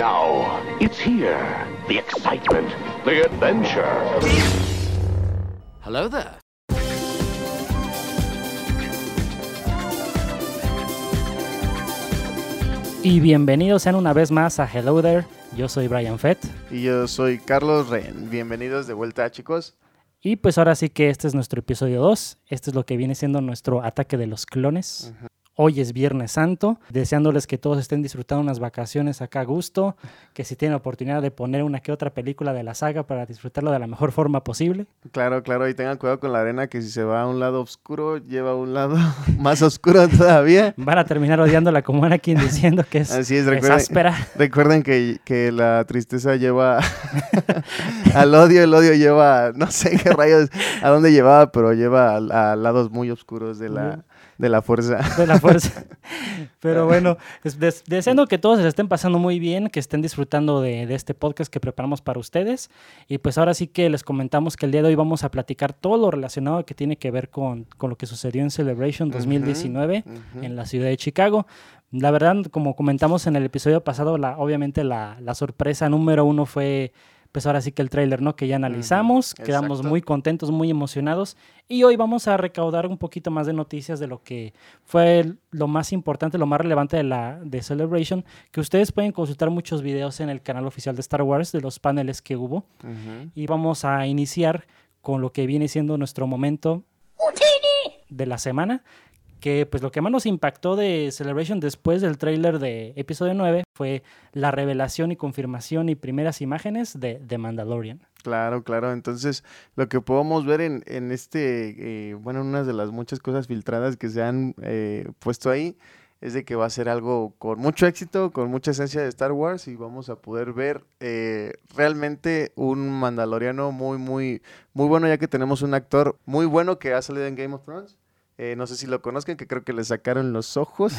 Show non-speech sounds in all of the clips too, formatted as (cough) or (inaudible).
Now, it's here. The excitement, the adventure. Hello there. Y bienvenidos sean una vez más a Hello There. Yo soy Brian Fett. Y yo soy Carlos Ren. Bienvenidos de vuelta, chicos. Y pues ahora sí que este es nuestro episodio 2. Este es lo que viene siendo nuestro ataque de los clones. Hoy es Viernes Santo, deseándoles que todos estén disfrutando unas vacaciones acá a gusto, que si tienen la oportunidad de poner una que otra película de la saga para disfrutarlo de la mejor forma posible. Claro, claro, y tengan cuidado con la arena, que si se va a un lado oscuro, lleva a un lado (laughs) más oscuro todavía. Van a terminar odiándola como quien (laughs) diciendo que es, Así es, es recuerden, áspera. recuerden que, que la tristeza lleva (laughs) al odio, el odio lleva, no sé qué rayos, a dónde llevaba, pero lleva a, a lados muy oscuros de la, de la fuerza. de la fuerza. (laughs) Pero bueno, es- des- deseando que todos se estén pasando muy bien, que estén disfrutando de, de este podcast que preparamos para ustedes. Y pues ahora sí que les comentamos que el día de hoy vamos a platicar todo lo relacionado que tiene que ver con, con lo que sucedió en Celebration 2019 ujú. en la ciudad de Chicago. La verdad, como comentamos en el episodio pasado, la, obviamente la, la sorpresa número uno fue, pues ahora sí que el tráiler, ¿no? Que ya analizamos, quedamos exacto. muy contentos, muy emocionados. Y hoy vamos a recaudar un poquito más de noticias de lo que fue lo más importante, lo más relevante de la de Celebration, que ustedes pueden consultar muchos videos en el canal oficial de Star Wars, de los paneles que hubo. Y vamos a iniciar con lo que viene siendo nuestro momento de la semana, que pues lo que más nos impactó de Celebration después del tráiler de episodio 9 fue la revelación y confirmación y primeras imágenes de The Mandalorian. Claro, claro. Entonces, lo que podemos ver en, en este, eh, bueno, una de las muchas cosas filtradas que se han eh, puesto ahí es de que va a ser algo con mucho éxito, con mucha esencia de Star Wars y vamos a poder ver eh, realmente un mandaloriano muy, muy, muy bueno, ya que tenemos un actor muy bueno que ha salido en Game of Thrones. Eh, no sé si lo conozcan, que creo que le sacaron los ojos.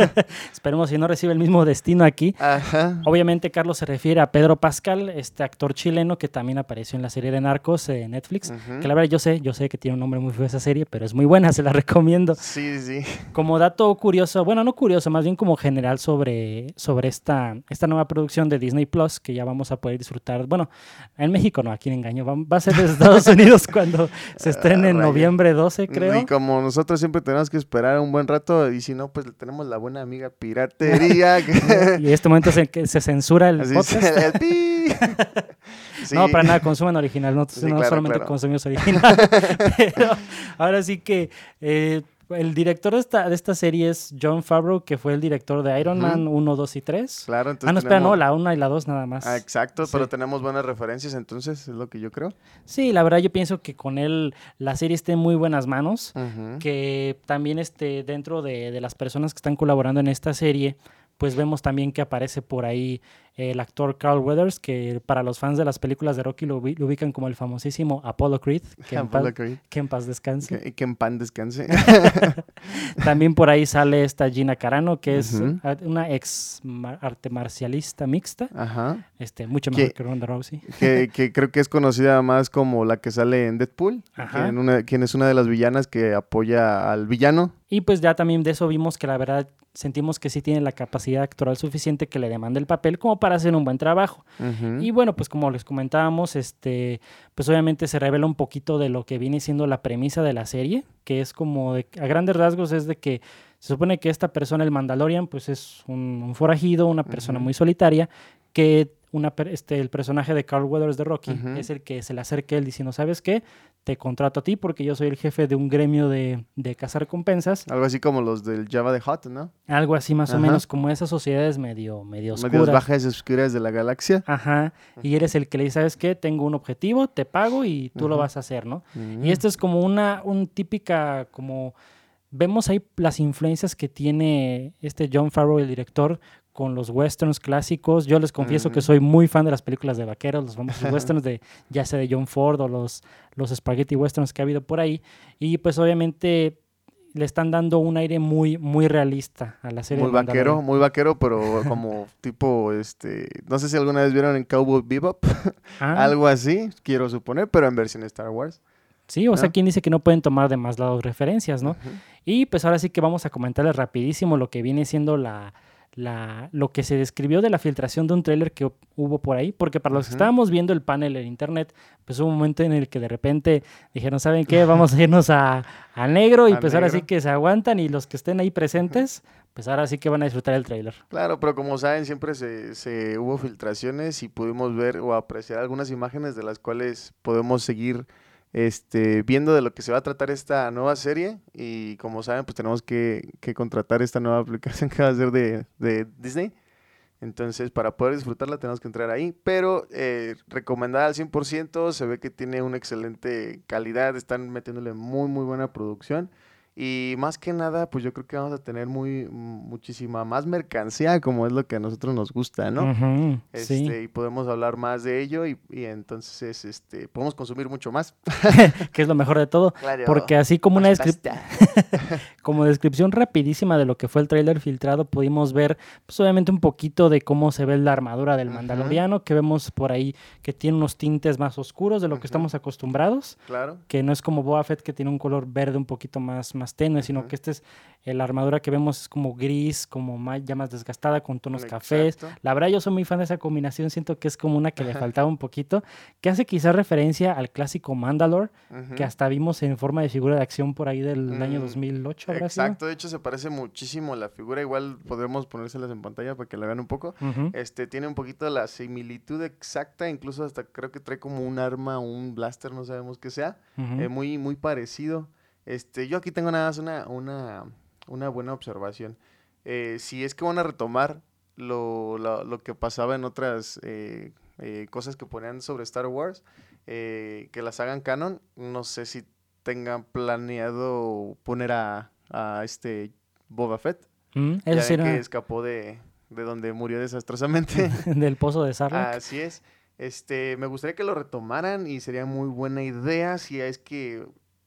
(laughs) Esperemos que no reciba el mismo destino aquí. Ajá. Obviamente Carlos se refiere a Pedro Pascal, este actor chileno que también apareció en la serie de Narcos de Netflix. Ujú. Que la verdad yo sé, yo sé que tiene un nombre muy feo esa serie, pero es muy buena, (laughs) se la recomiendo. Sí, sí. Como dato curioso, bueno, no curioso, más bien como general sobre, sobre esta, esta nueva producción de Disney Plus que ya vamos a poder disfrutar. Bueno, en México no, aquí en engaño. Va, va a ser de Estados (laughs) Unidos cuando se estrene en rayos. noviembre 12, creo. Y como nosotros siempre tenemos que esperar un buen rato, y si no, pues tenemos la buena amiga piratería. que- (laughs) Y en este momento se, que se censura el Así podcast. se- el pi. (laughs) Sí. No, para nada, consuman original, no, Sí, no claro, solamente claro. consumimos original. (laughs) Pero ahora sí que eh, el director de esta, de esta serie es John Favreau, que fue el director de Iron. Man 1, 2 y 3. Claro, entonces ah, no, espera, no, la 1 y la 2 nada más. Ah, exacto, Sí. pero tenemos buenas referencias, entonces es lo que yo creo. Sí, la verdad yo pienso que con él la serie está en muy buenas manos. Que también este, dentro de, de las personas que están colaborando en esta serie, pues vemos también que aparece por ahí el actor Carl Weathers, que para los fans de las películas de Rocky lo, ubi- lo ubican como el famosísimo Apollo Creed, que, en, (laughs) paz, Apollo Creed. que en paz descanse. Que, que en pan descanse. (laughs) También por ahí sale esta Gina Carano, que es una ex arte marcialista mixta, Ajá. este, mucho mejor Que- que Ronda Rousey. Que, (laughs) que creo que es conocida más como la que sale en Deadpool, Ajá. quien, una- quien es una de las villanas que apoya al villano. Y pues ya también de eso vimos que la verdad sentimos que sí tiene la capacidad actoral suficiente que le demanda el papel como para hacer un buen trabajo. Y bueno, pues como les comentábamos, este, pues obviamente se revela un poquito de lo que viene siendo la premisa de la serie, que es como de- a grandes rasgos es de que se supone que esta persona, el Mandalorian, pues es un, un forajido, una persona muy solitaria, que una, este, el personaje de Carl Weathers de Rocky es el que se le acerca a él diciendo, ¿sabes qué? Te contrato a ti porque yo soy el jefe de un gremio de, de cazarrecompensas. Algo así como los del Java de Hot, ¿no? Algo así más o menos como esas sociedades medio, medio Medios oscuras. bajas y oscuras de la galaxia. Ajá. Y eres el que le dice, ¿sabes qué? Tengo un objetivo, te pago y tú lo vas a hacer, ¿no? Mm. Y esto es como una un típica, como vemos ahí las influencias que tiene este John Favreau, el director, con los westerns clásicos. Yo les confieso que Ujú. soy muy fan de las películas de vaqueros, los famosos (laughs) westerns de ya sea de John Ford o los, los spaghetti westerns que ha habido por ahí. Y pues obviamente le están dando un aire muy, muy realista a la serie. Muy de vaquero, muy vaquero, pero como (laughs) tipo, este, no sé si alguna vez vieron en Cowboy Bebop, (laughs) Ah, algo así, quiero suponer, pero en versión Star Wars. Sí, o sea, ¿no? quien dice que no pueden tomar de más lados referencias, ¿no? Ujú. Y pues ahora sí que vamos a comentarles rapidísimo lo que viene siendo la, la, lo que se describió de la filtración de un tráiler que hubo por ahí, porque para los que estábamos viendo el panel en internet, pues hubo un momento en el que de repente dijeron, ¿saben qué? Vamos a irnos a, a negro y A pues ahora sí que se aguantan y los que estén ahí presentes, pues ahora sí que van a disfrutar el tráiler. Claro, pero como saben, siempre se, se hubo filtraciones y pudimos ver o apreciar algunas imágenes de las cuales podemos seguir este, viendo de lo que se va a tratar esta nueva serie. Y como saben, pues tenemos que, contratar esta nueva aplicación (laughs) que va a ser de, de Disney. Entonces, para poder disfrutarla tenemos que entrar ahí. Pero eh, recomendada al 100%, se ve que tiene una excelente calidad, están metiéndole muy, muy buena producción. Y más que nada, pues yo creo que vamos a tener muy muchísima más mercancía, como es lo que a nosotros nos gusta, ¿no? Este, sí, y podemos hablar más de ello y, y entonces este, podemos consumir mucho más. (laughs) que es lo mejor de todo. Claro. Porque así como una Más descrip- pasta. (laughs) como descripción rapidísima de lo que fue el tráiler filtrado, pudimos ver pues obviamente un poquito de cómo se ve la armadura del. Mandaloriano, que vemos por ahí que tiene unos tintes más oscuros de lo que estamos acostumbrados, Claro. que no es como Boba Fett que tiene un color verde un poquito más, más tenue, sino que este es eh, la armadura que vemos es como gris, como más, ya más desgastada, con tonos cafés. La verdad yo soy muy fan de esa combinación, siento que es como una que le faltaba un poquito, que hace quizás referencia al clásico Mandalore, que hasta vimos en forma de figura de acción por ahí del año Mm, 2008, ¿habrá sido? Exacto, de hecho se parece muchísimo a la figura, igual podremos ponérselas en pantalla para que la vean un poco. Este tiene un poquito la similitud exacta, incluso hasta creo que trae como un arma, un blaster, no sabemos qué sea, eh, muy muy parecido. Este, yo aquí tengo nada más una una, una buena observación. Eh, si es que van a retomar lo, lo- lo que pasaba en otras eh, eh, cosas que ponían sobre Star Wars, que las hagan canon, no sé si tengan planeado poner a, a este Boba Fett. Mm, Ya sí que escapó de, de donde murió desastrosamente. (laughs) del pozo de Sarlacc. Así es. Este, me gustaría que lo retomaran y sería muy buena idea si es que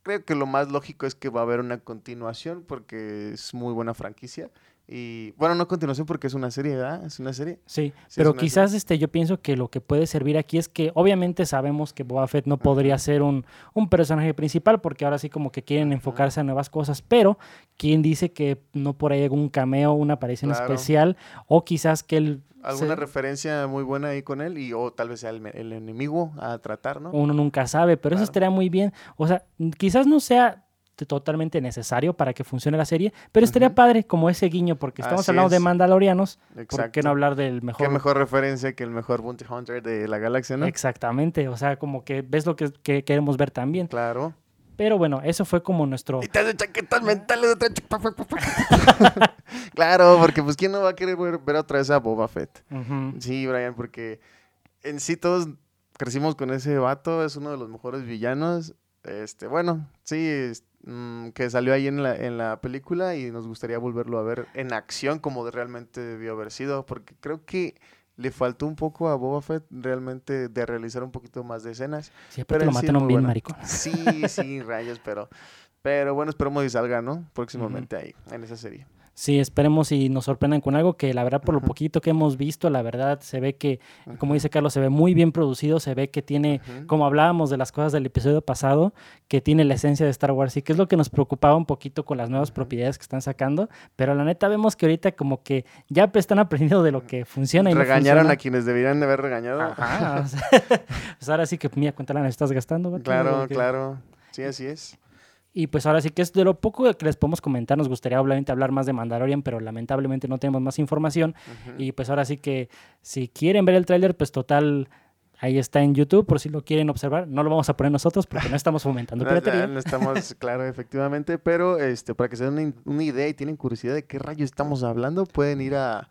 creo que lo más lógico es que va a haber una continuación porque es muy buena franquicia y bueno, no continuación porque es una serie, ¿verdad? Es una serie. Sí, pero quizás este, yo pienso que lo que puede servir aquí es que obviamente sabemos que Boba Fett no podría ser un, un personaje principal porque ahora sí como que quieren enfocarse a nuevas cosas, pero ¿quién dice que no por ahí algún cameo, una aparición Claro. especial o quizás que él... Alguna se- referencia muy buena ahí con él y o tal vez sea el, el enemigo a tratar, ¿no? uno nunca sabe, pero eso estaría muy bien. O sea, quizás no sea totalmente necesario para que funcione la serie, pero estaría padre como ese guiño, porque estamos Así hablando de. Mandalorianos, ¿por qué no hablar del mejor? Qué mejor referencia que el mejor Bounty Hunter de la galaxia, ¿no? Exactamente, o sea, como que ves lo que, que queremos ver también. Claro. Pero bueno, eso fue como nuestro... Y te hacen chaquetas mentales (laughs) Claro, porque pues quién no va a querer ver, otra vez a Boba Fett. Sí, Brian, porque en sí todos crecimos con ese vato, es uno de los mejores villanos. Este, bueno, sí, es- mm, que salió ahí en la, en la película y nos gustaría volverlo a ver en acción como realmente debió haber sido, porque creo que le faltó un poco a Boba Fett realmente de realizar un poquito más de escenas. Sí, Pero lo mataron bien, buena. maricón. Sí, sí, rayos, pero, pero bueno, esperemos que salga, ¿no? Próximamente ahí, en esa serie. Sí, esperemos y nos sorprendan con algo que la verdad por lo poquito que hemos visto, la verdad se ve que, como dice Carlos, se ve muy bien producido, se ve que tiene, como hablábamos de las cosas del episodio pasado, que tiene la esencia de Star Wars y que es lo que nos preocupaba un poquito con las nuevas propiedades que están sacando, pero la neta vemos que ahorita como que ya están aprendiendo de lo que funciona y no Regañaron funciona. a quienes deberían de haber regañado. Ajá, (laughs) (laughs) pues ahora sí que mira cuánta lana estás gastando. Claro, claro. Sí, así es. Y pues ahora sí que es de lo poco que les podemos comentar. Nos gustaría obviamente hablar más de Mandalorian, pero lamentablemente no tenemos más información. Y pues ahora sí que si quieren ver el tráiler, pues total, ahí está en YouTube por si lo quieren observar. No lo vamos a poner nosotros porque no estamos fomentando (laughs) No, piratería. no estamos, (laughs) claro, efectivamente, pero este, para que se den una, una idea y tienen curiosidad de qué rayos estamos hablando, pueden ir a,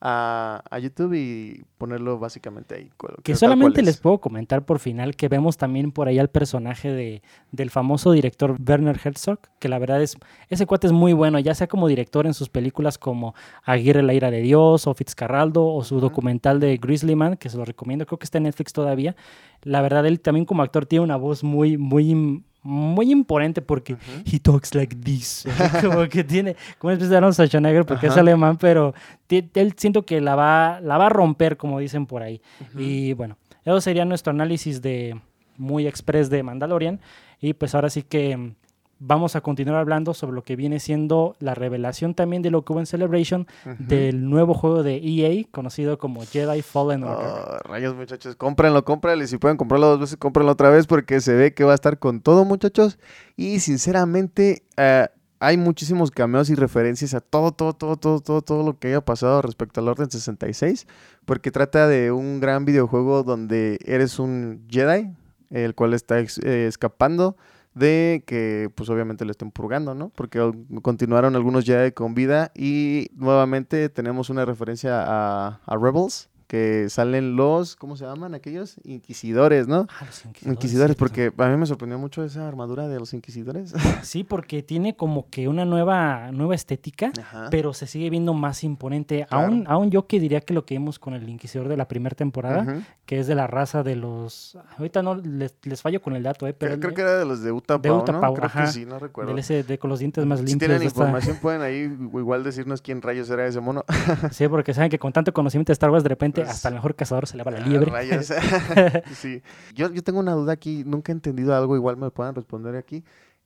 a, a YouTube y ponerlo básicamente ahí. Que solamente les es. puedo comentar por final que vemos también por ahí al personaje de, del famoso director Werner Herzog, que la verdad es, ese cuate es muy bueno, ya sea como director en sus películas como Aguirre la ira de Dios o Fitzcarraldo o su documental de Grizzly Man, que se lo recomiendo, creo que está en Netflix todavía. La verdad, él también como actor tiene una voz muy, muy, muy imponente porque Ujú. he talks like this. (laughs) como que tiene, como es Arnold Schwarzenegger porque es Ajá. alemán, pero él siento que la va, la va a romper, como dicen por ahí. Ujú. Y bueno, eso sería nuestro análisis de muy express de Mandalorian. Y pues ahora sí que vamos a continuar hablando sobre lo que viene siendo la revelación también de lo que hubo en Celebration del nuevo juego de EA conocido como Jedi Fallen Order. Oh, rayos, muchachos, cómprenlo, cómprenlo. Y si pueden comprarlo dos veces, cómprenlo otra vez porque se ve que va a estar con todo, muchachos. Y sinceramente, eh, hay muchísimos cameos y referencias a todo, todo, todo, todo, todo, todo lo que haya pasado respecto al Orden 66. Porque trata de un gran videojuego donde eres un Jedi, el cual está eh, escapando de que pues obviamente lo estén purgando, ¿no? Porque continuaron algunos Jedi con vida y nuevamente tenemos una referencia a, a Rebels, que salen los, ¿cómo se llaman aquellos? Inquisidores, ¿no? Ah, los Inquisidores, sí, porque a mí me sorprendió mucho esa armadura de los inquisidores. (laughs) Sí, porque tiene como que una nueva, nueva estética, Ajá. pero se sigue viendo más imponente. Claro. Aún, aún yo que diría que lo que vimos con el Inquisidor de la primera temporada, que es de la raza de los... Ahorita no les, les fallo con el dato, ¿eh? Pero Creo, creo que era de los de Utapau, ¿no? Utapau, Creo ajá. que sí, no recuerdo. del ese de con los dientes más Si limpios. tienen de esta- información, pueden ahí igual decirnos quién rayos era ese mono. (laughs) Sí, porque saben que con tanto conocimiento de Star Wars, de repente (laughs) Pues, hasta el mejor cazador se le va la Ah, liebre. (laughs) (laughs) sí. Yo, yo tengo una duda aquí, nunca he entendido algo, igual me puedan responder aquí.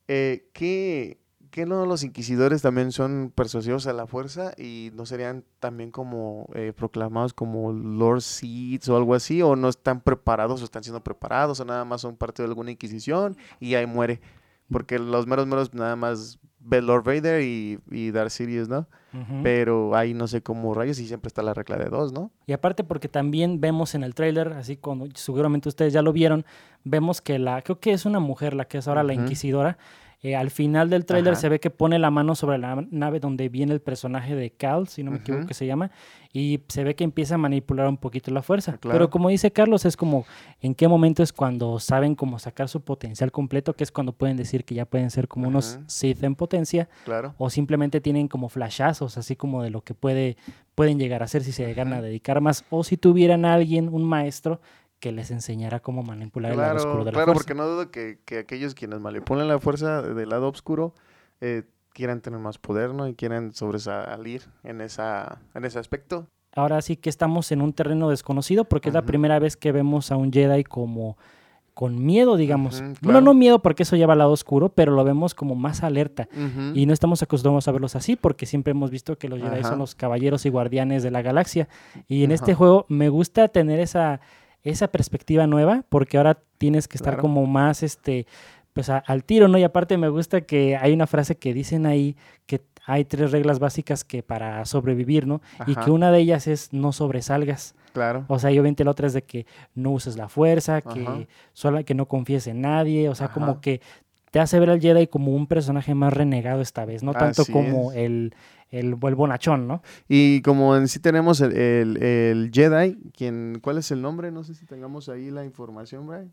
Eh, ¿qué, ¿Qué no los inquisidores también son persuasivos a la fuerza y no serían también como eh, proclamados como Lord Seeds o algo así? ¿O no están preparados o están siendo preparados o nada más son parte de alguna inquisición y ahí muere? Porque los meros meros nada más Lord Vader y, y Darth Sidious, ¿no? Pero ahí no sé cómo rayos y siempre está la regla de dos, ¿no? Y aparte porque también vemos en el tráiler, así como seguramente ustedes ya lo vieron, vemos que la, creo que es una mujer la que es ahora la inquisidora. Eh, al final del tráiler se ve que pone la mano sobre la nave donde viene el personaje de Cal, si no me equivoco que se llama, y se ve que empieza a manipular un poquito la fuerza. Claro. Pero como dice Carlos, es como en qué momento es cuando saben cómo sacar su potencial completo, que es cuando pueden decir que ya pueden ser como unos. Sith en potencia, Claro. o simplemente tienen como flashazos, así como de lo que puede, pueden llegar a hacer si se llegan a dedicar más, o si tuvieran a alguien, un maestro, que les enseñara cómo manipular el lado oscuro Claro, de la claro, fuerza. porque no dudo que, que aquellos quienes manipulan la fuerza del lado oscuro eh, quieran tener más poder, ¿no? Y quieran sobresalir en, esa, en ese aspecto. Ahora sí que estamos en un terreno desconocido, porque es la primera vez que vemos a un Jedi como con miedo, digamos. Claro. no miedo porque eso lleva al lado oscuro, pero lo vemos como más alerta. Y no estamos acostumbrados a verlos así porque siempre hemos visto que los Jedi Ajá. son los caballeros y guardianes de la galaxia. Y en este juego me gusta tener esa, esa perspectiva nueva porque ahora tienes que estar Claro. como más este pues a- al tiro, ¿no? Y aparte me gusta que hay una frase que dicen ahí que hay tres reglas básicas que para sobrevivir, ¿no? Y que una de ellas es no sobresalgas. Claro. O sea, y obviamente la otra es de que no uses la fuerza, que solo que no confíes en nadie, o sea, como que te hace ver al Jedi como un personaje más renegado esta vez, no tanto Así como el, el, el bonachón, ¿no? Y como en sí tenemos el, el- el Jedi, quien, ¿cuál es el nombre? No sé si tengamos ahí la información, Brian,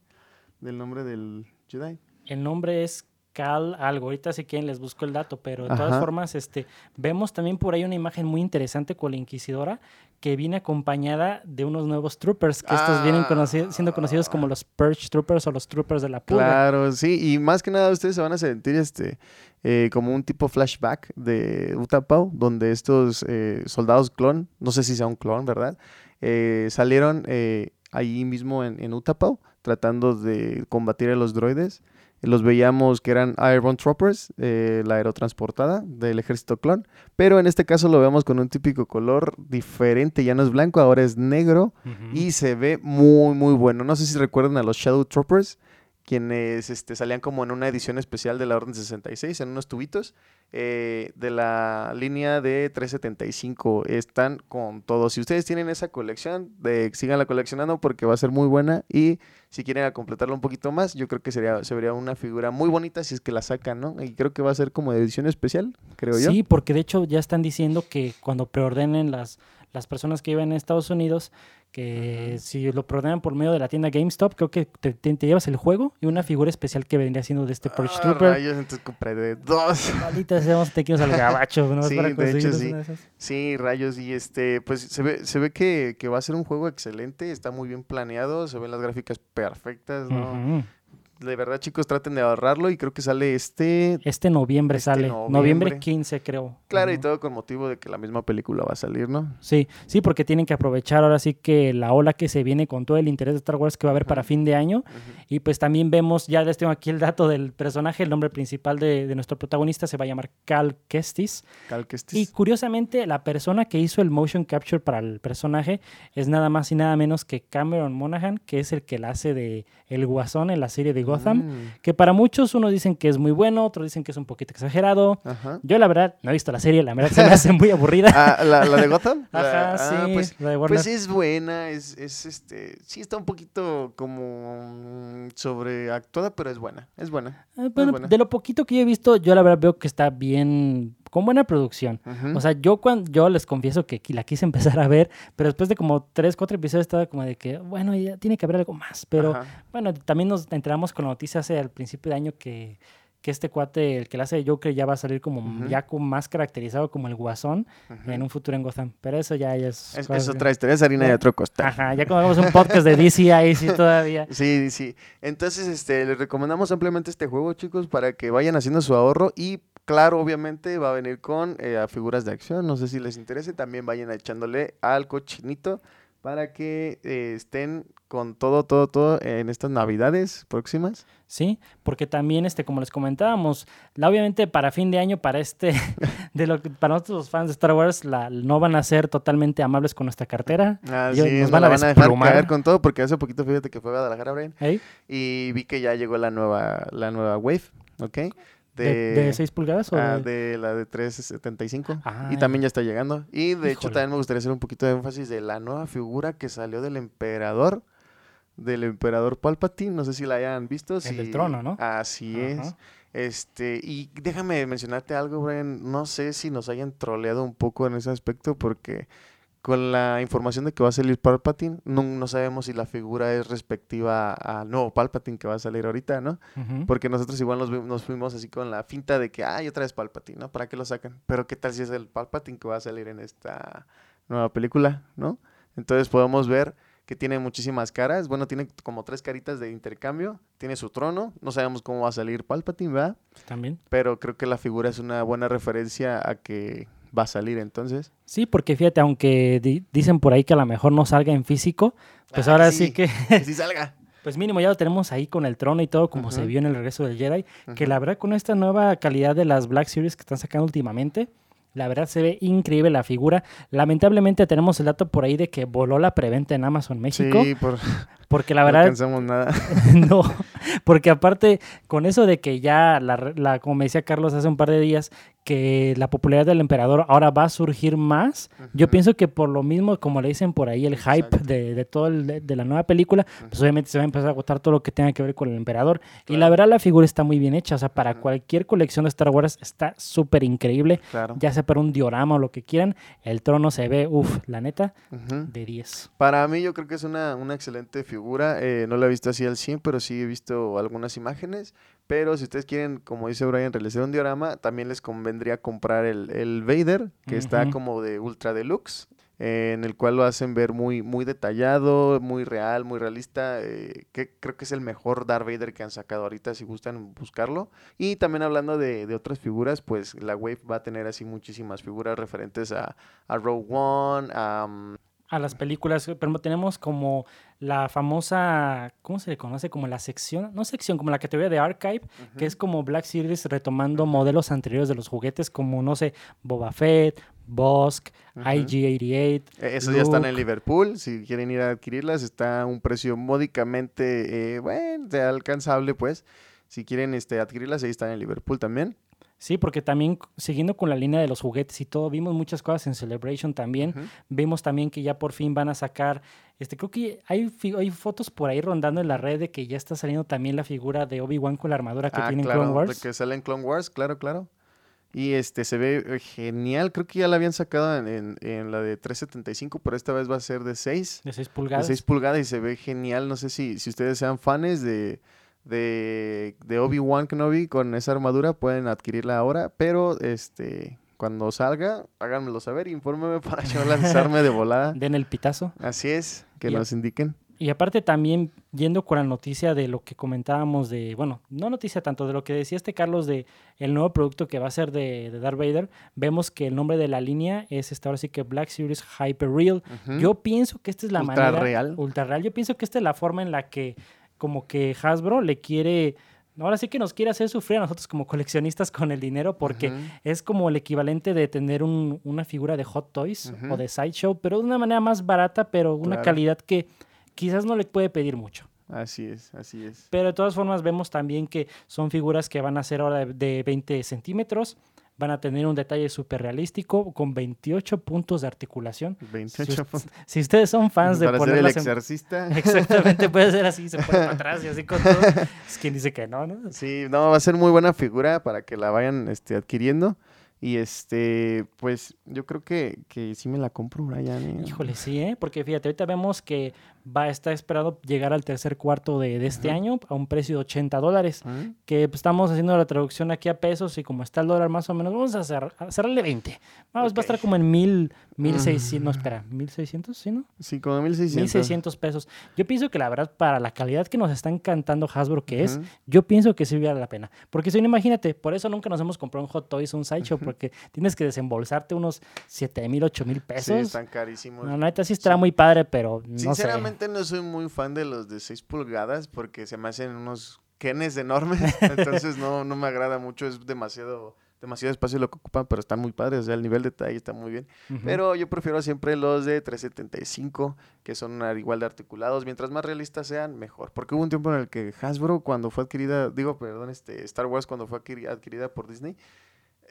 del nombre del Jedi. El nombre es Cal algo, ahorita si quieren les busco el dato, pero de todas Ajá. formas, este, vemos también por ahí una imagen muy interesante con la Inquisidora que viene acompañada de unos nuevos troopers, que estos vienen conoci- siendo conocidos como los Purge Troopers o los Troopers de la Purga. Claro, sí, y más que nada ustedes se van a sentir este eh, como un tipo flashback de Utapau, donde estos eh, soldados clon, no sé si sea un clon, ¿verdad? Eh, salieron eh, ahí mismo en, en Utapau tratando de combatir a los droides. Los veíamos que eran Iron Troopers, eh, la aerotransportada del ejército clon, pero en este caso lo vemos con un típico color diferente, ya no es blanco, ahora es negro y se ve muy, muy bueno. No sé si recuerdan a los Shadow Troopers, quienes este, salían como en una edición especial de la Orden 66, en unos tubitos, eh, de la línea de 375. Están con todo. Si ustedes tienen esa colección, de, síganla coleccionando porque va a ser muy buena. Y si quieren completarla un poquito más, yo creo que sería, se vería una figura muy bonita si es que la sacan, ¿no? Y creo que va a ser como de edición especial, creo yo. Sí, porque de hecho ya están diciendo que cuando preordenen las, las personas que viven en Estados Unidos, que si lo preordenan por medio de la tienda GameStop, creo que te, te- te llevas el juego y una figura especial que vendría siendo de este Purge Ah, Trooper. rayos, entonces compré de dos. (laughs) Maldita sea, irnos al gabacho, ¿no? Sí, para de hecho, sí. de. Sí, rayos, y este, pues se ve, se ve que, que va a ser un juego excelente, está muy bien planeado, se ven las gráficas perfectas, ¿no? Ujú. De verdad, chicos, traten de ahorrarlo y creo que sale este... Este noviembre Este sale. noviembre. Noviembre 15, creo. Claro, y todo con motivo de que la misma película va a salir, ¿no? Sí, sí, porque tienen que aprovechar ahora sí que la ola que se viene con todo el interés de Star Wars que va a haber para fin de año. Y pues también vemos, ya les tengo aquí el dato del personaje, el nombre principal de, de nuestro protagonista se va a llamar Cal Kestis. Cal Kestis. Y curiosamente, la persona que hizo el motion capture para el personaje es nada más y nada menos que Cameron Monaghan, que es el que la hace de El Guasón en la serie de Gotham. Mm, Que para muchos, unos dicen que es muy bueno, otros dicen que es un poquito exagerado. Ajá. Yo, la verdad, no he visto la serie, la verdad se me hace muy aburrida. (laughs) Ah, ¿la, la de Gotham? (laughs) Ajá, ah, sí, pues, la de pues es buena, es, es este, sí está un poquito como mm, sobreactuada, pero es buena, es buena. Ah, bueno, buena. de lo poquito que yo he visto, yo la verdad veo que está bien, con buena producción. O sea, yo cuando yo les confieso que la quise (laughs) empezar a ver, pero después de como tres, cuatro episodios estaba como de que, bueno, ya tiene que haber algo más. Pero Ajá. bueno, también nos enteramos con la noticia hace al principio de año que, que este cuate, el que la hace de Joker, ya va a salir como ya como más caracterizado como el guasón en un futuro en Gotham. Pero eso ya, ya es... Es, es otra historia, es harina de otro costal. Ajá, ya cuando hagamos un podcast de DC ahí sí todavía. (laughs) Sí, sí. Entonces, este, les recomendamos ampliamente este juego, chicos, para que vayan haciendo su ahorro y, claro, obviamente va a venir con eh, figuras de acción. No sé si les interese. También vayan echándole al cochinito para que eh, estén con todo, todo, todo en estas navidades próximas. Sí, porque también, este, como les comentábamos, la, obviamente para fin de año, para este, (laughs) de lo que, para nosotros los fans de Star Wars, la, no van a ser totalmente amables con nuestra cartera. Ah, Yo- sí, nos van la a van a dejar caer con todo porque hace poquito fíjate que fue a Guadalajara, Brian, ¿eh? y vi que ya llegó la nueva, la nueva Wave, ¿ok? ¿De, de 6 pulgadas o Ah, de- de la de 375. Ah, y también ya está llegando. Y de hecho también me gustaría hacer un poquito de énfasis de la nueva figura que salió del emperador. Del emperador Palpatine. No sé si la hayan visto. El del trono, ¿no? Así es. Este, y déjame mencionarte algo, Brian. No sé si nos hayan troleado un poco en ese aspecto, porque con la información de que va a salir Palpatine, no, no sabemos si la figura es respectiva al nuevo Palpatine que va a salir ahorita, ¿no? Porque nosotros igual nos, nos fuimos así con la finta de que, ay, otra vez Palpatine, ¿no? ¿Para qué lo sacan? Pero ¿qué tal si es el Palpatine que va a salir en esta nueva película, ¿no? Entonces podemos ver que tiene muchísimas caras. Bueno, tiene como tres caritas de intercambio. Tiene su trono. No sabemos cómo va a salir Palpatine, ¿verdad? También. Pero creo que la figura es una buena referencia a que va a salir entonces. Sí, porque fíjate, aunque di- dicen por ahí que a lo mejor no salga en físico, pues Ah, ahora sí. sí que, (laughs) Que sí salga. pues mínimo ya lo tenemos ahí con el trono y todo, como se vio en el regreso del Jedi. Que la verdad, con esta nueva calidad de las Black Series que están sacando últimamente, la verdad se ve increíble la figura. Lamentablemente tenemos el dato por ahí de que voló la preventa en Amazon México, Sí, por, porque la no verdad alcanzamos nada. (laughs) no, porque aparte con eso de que ya, la, como me decía Carlos hace un par de días, que la popularidad del emperador ahora va a surgir más, yo pienso que por lo mismo, como le dicen por ahí, el hype de, de todo el, de, de la nueva película, pues obviamente se va a empezar a agotar todo lo que tenga que ver con el emperador. Y la verdad la figura está muy bien hecha, o sea, para cualquier colección de Star Wars está súper increíble, Claro. ya sea para un diorama o lo que quieran, el trono se ve, uff, la neta, de 10. Para mí yo creo que es una, una excelente figura. Eh, no la he visto así al 100, pero sí he visto algunas imágenes. Pero si ustedes quieren, como dice Brian, realizar un diorama, también les convendría comprar el, el Vader, que está como de ultra deluxe, eh, en el cual lo hacen ver muy, muy detallado, muy real, muy realista. eh, que creo que es el mejor Darth Vader que han sacado ahorita, si gustan buscarlo. Y también hablando de, de otras figuras, pues la Wave va a tener así muchísimas figuras referentes a, a Rogue One, a... mm, a las películas, pero tenemos como la famosa, ¿cómo se le conoce? Como la sección, no sección, como la categoría de archive, que es como Black Series retomando modelos anteriores de los juguetes, como, no sé, Boba Fett, Bosk, Ujú. IG-88. Eh, Esos ya están en. Liverpool. Si quieren ir a adquirirlas, está a un precio módicamente, eh, bueno, de alcanzable, pues. Si quieren este, adquirirlas, ahí están en Liverpool también. Sí, porque también siguiendo con la línea de los juguetes y todo, vimos muchas cosas en Celebration también. Ujú. Vimos también que ya por fin van a sacar, este, creo que hay, hay fotos por ahí rondando en la red de que ya está saliendo también la figura de Obi-Wan con la armadura que Ah, tiene en claro, Clone de Wars. que sale en Clone Wars, claro, claro. Y este se ve eh, genial. Creo que ya la habían sacado en, en- en la de 375, pero esta vez va a ser de 6. De 6 De pulgadas. 6 pulgadas y se ve genial. No sé si, si ustedes sean fans de, de, de Obi-Wan Kenobi con esa armadura, pueden adquirirla ahora. Pero este cuando salga, háganmelo saber, infórmeme (laughs) para yo lanzarme de volada. (laughs) Den el pitazo. Así es, que Y nos indiquen. Y aparte también yendo con la noticia de lo que comentábamos de, bueno, no noticia tanto de lo que decía este Carlos de el nuevo producto que va a ser de, de Darth Vader, vemos que el nombre de la línea es esta ahora sí que Black Series Hyper Real. Yo pienso que esta es la Ultra manera real. ultra real. Yo pienso que esta es la forma en la que como que Hasbro le quiere ahora sí que nos quiere hacer sufrir a nosotros como coleccionistas con el dinero porque es como el equivalente de tener un- una figura de Hot Toys o de Sideshow, pero de una manera más barata, pero una Claro. calidad que quizás no le puede pedir mucho. Así es, así es. Pero de todas formas vemos también que son figuras que van a ser ahora de, de 20 centímetros, van a tener un detalle súper realístico con 28 puntos de articulación. Si, 28 us- si ustedes son fans de Para ser el ponerlas en- exorcista. (laughs) Exactamente, puede ser así, se pone para (laughs) atrás y así con todo. Es quien dice que no, ¿no? Sí, no, va a ser muy buena figura para que la vayan este, adquiriendo. Y este, pues yo creo que, que sí me la compro, Brian. ¿eh? Híjole, sí, ¿eh? Porque fíjate, ahorita vemos que va a estar esperado llegar al tercer cuarto de, de este año a un precio de 80 dólares. ¿Ah? Que pues, estamos haciendo la traducción aquí a pesos y como está el dólar más o menos, vamos a, cerrar, a cerrarle 20. Vamos, va a estar como en mil, mil seiscientos, no, espera, mil seiscientos, ¿sí, no? Sí, como 1600. 1600 pesos. Yo pienso que la verdad, para la calidad que nos está encantando Hasbro que es, yo pienso que sí vale la pena. Porque si no, imagínate, por eso nunca nos hemos comprado un Hot Toys o un Sideshow, porque tienes que desembolsarte unos 7 mil, 8 mil Sí, pesos. están carísimos. No, neta sí estará Sí. muy padre, pero no sé. No soy muy fan de los de 6 pulgadas porque se me hacen unos kenes enormes. (laughs) Entonces no, no me agrada mucho. Es demasiado, demasiado espacio lo que ocupan, pero están muy padres. O sea, el nivel de detalle está muy bien. Ujú. Pero yo prefiero siempre los de 375, que son igual de articulados. Mientras más realistas sean, mejor. Porque hubo un tiempo en el que Hasbro, cuando fue adquirida, digo, perdón, este, Star Wars, cuando fue adquiri- adquirida por Disney,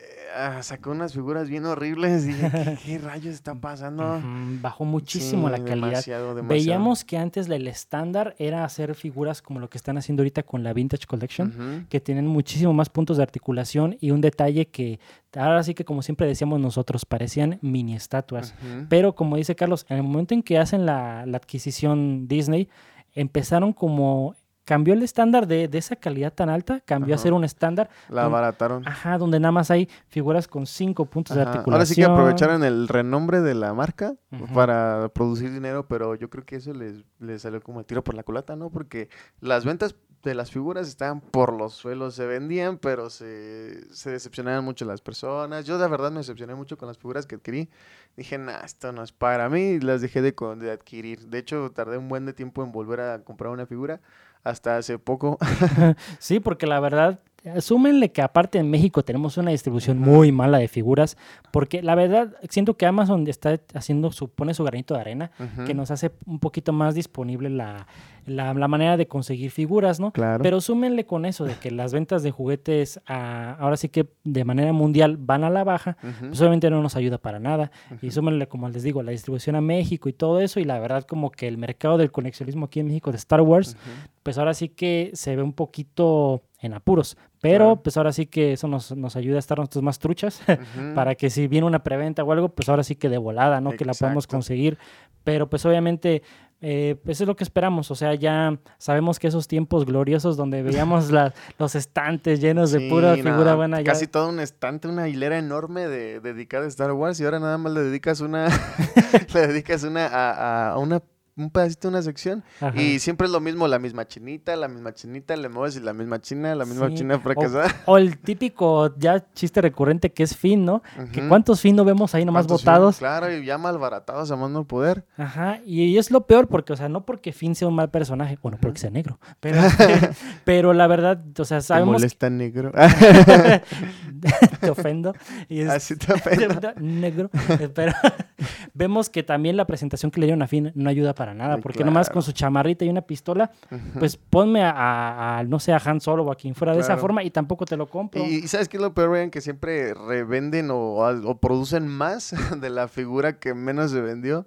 eh, ah, sacó unas figuras bien horribles. Y dije, ¿qué, (laughs) qué rayos está pasando? Bajó muchísimo Sí, la calidad. Demasiado, demasiado. Veíamos que antes el estándar era hacer figuras como lo que están haciendo ahorita con la Vintage Collection, que tienen muchísimo más puntos de articulación y un detalle que ahora sí que como siempre decíamos nosotros, parecían mini estatuas. Pero como dice Carlos, en el momento en que hacen la, la adquisición Disney, empezaron como... Cambió el estándar de, de esa calidad tan alta, cambió a ser un estándar, La abarataron. ajá, donde nada más hay figuras con cinco puntos de articulación. Ahora sí que aprovecharon el renombre de la marca para producir dinero, pero yo creo que eso les, les salió como el tiro por la culata, ¿no? Porque las ventas de las figuras estaban por los suelos, se vendían, pero se, se decepcionaban mucho las personas. Yo de verdad me decepcioné mucho con las figuras que adquirí. Dije, nah, esto no es para mí, y las dejé de, de adquirir. De hecho, tardé un buen de tiempo en volver a comprar una figura. Hasta hace poco. (laughs) Sí, porque la verdad, asúmenle que aparte en México tenemos una distribución muy mala de figuras, porque la verdad siento que Amazon está haciendo su, pone su granito de arena, que nos hace un poquito más disponible la, la, la manera de conseguir figuras, ¿no? Claro. Pero súmenle con eso, de que las ventas de juguetes ah, ahora sí que de manera mundial van a la baja, pues obviamente no nos ayuda para nada. Y súmenle, como les digo, la distribución a México y todo eso, y la verdad como que el mercado del coleccionismo aquí en México de Star Wars, pues ahora sí que se ve un poquito en apuros. Pero Claro. pues ahora sí que eso nos, nos ayuda a estar nosotros más truchas (laughs) para que si viene una preventa o algo, pues ahora sí que de volada, ¿no? Que la podemos Exacto. conseguir. Pero pues obviamente, eh, pues es lo que esperamos. O sea, ya sabemos que esos tiempos gloriosos donde veíamos (laughs) la- los estantes llenos de pura figura buena, ya... Casi todo un estante, una hilera enorme de dedicada a Star Wars y ahora nada más le dedicas una, (laughs) le dedicas una a, a una un pedacito, una sección Ajá. y siempre es lo mismo, la misma chinita, la misma chinita, le mueves y la misma china, la misma Sí, china fracasada. O el típico ya chiste recurrente que es Finn, ¿no? Que cuántos Finn no vemos ahí nomás ¿Cuántos botados. Finn? Claro, y ya malbaratados a más no poder. Ajá, y es lo peor porque, o sea, no porque Finn sea un mal personaje, bueno, porque sea negro, pero, (laughs) pero la verdad, o sea, Te sabemos molesta negro. (laughs) (laughs) (laughs) te ofendo y es Así te ofendo. (laughs) negro, pero (laughs) vemos que también la presentación que le dieron a Finn no ayuda para nada, porque nomás con su chamarrita y una pistola, pues ponme a, a- a, no sé, a Han Solo o a quien fuera de esa forma y tampoco te lo compro. Y, y ¿sabes qué es lo peor, Ryan? Que siempre revenden o, o producen más de la figura que menos se vendió.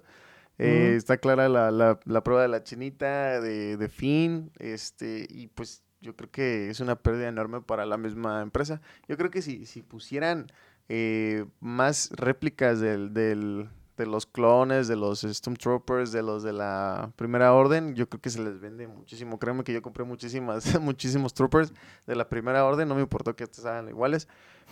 Eh. Está clara la, la- la prueba de la chinita, de, de Finn, este, y pues yo creo que es una pérdida enorme para la misma empresa. Yo creo que si, si pusieran eh, más réplicas del, del- de los clones, de los Stormtroopers, de los de la Primera Orden, yo creo que se les vende muchísimo. Créeme que yo compré muchísimas, (laughs) muchísimos Troopers de la Primera Orden, no me importó que sean iguales,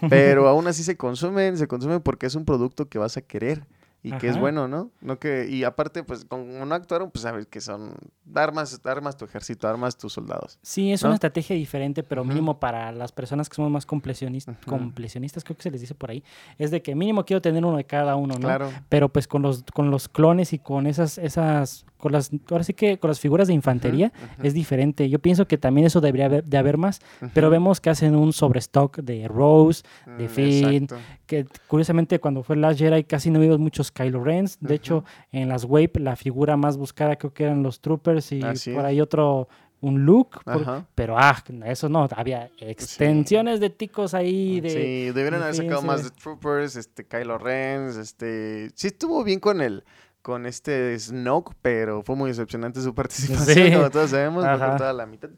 pero (laughs) aún así se consumen, se consumen porque es un producto que vas a querer. Y que es bueno, ¿no? No que y aparte pues como no actuaron, pues sabes que son armas, armas tu ejército, armas tus soldados. Sí, es ¿no? una estrategia diferente, pero mínimo para las personas que somos más completionistas, creo que se les dice por ahí, es de que mínimo quiero tener uno de cada uno, ¿no? Claro. Pero pues con los, con los clones y con esas, esas, con las, ahora sí que con las figuras de infantería es diferente. Yo pienso que también eso debería haber- de haber más, pero vemos que hacen un sobrestock de Rose, de Mm, Finn, exacto. Que curiosamente cuando fue Last Jedi casi no vimos muchos Kylo Rens. De hecho, en las Wave la figura más buscada creo que eran los Troopers y Así por es. ahí otro, un Luke. por- Ajá. pero ah, eso no, había extensiones de ticos ahí. De, sí, debieron haber sacado sí, más sí. de Troopers, este, Kylo Ren, este... Sí estuvo bien con el, con este Snoke, pero fue muy decepcionante su (laughs) participación, Sí. como todos sabemos, fue Ajá. cortada a la mitad.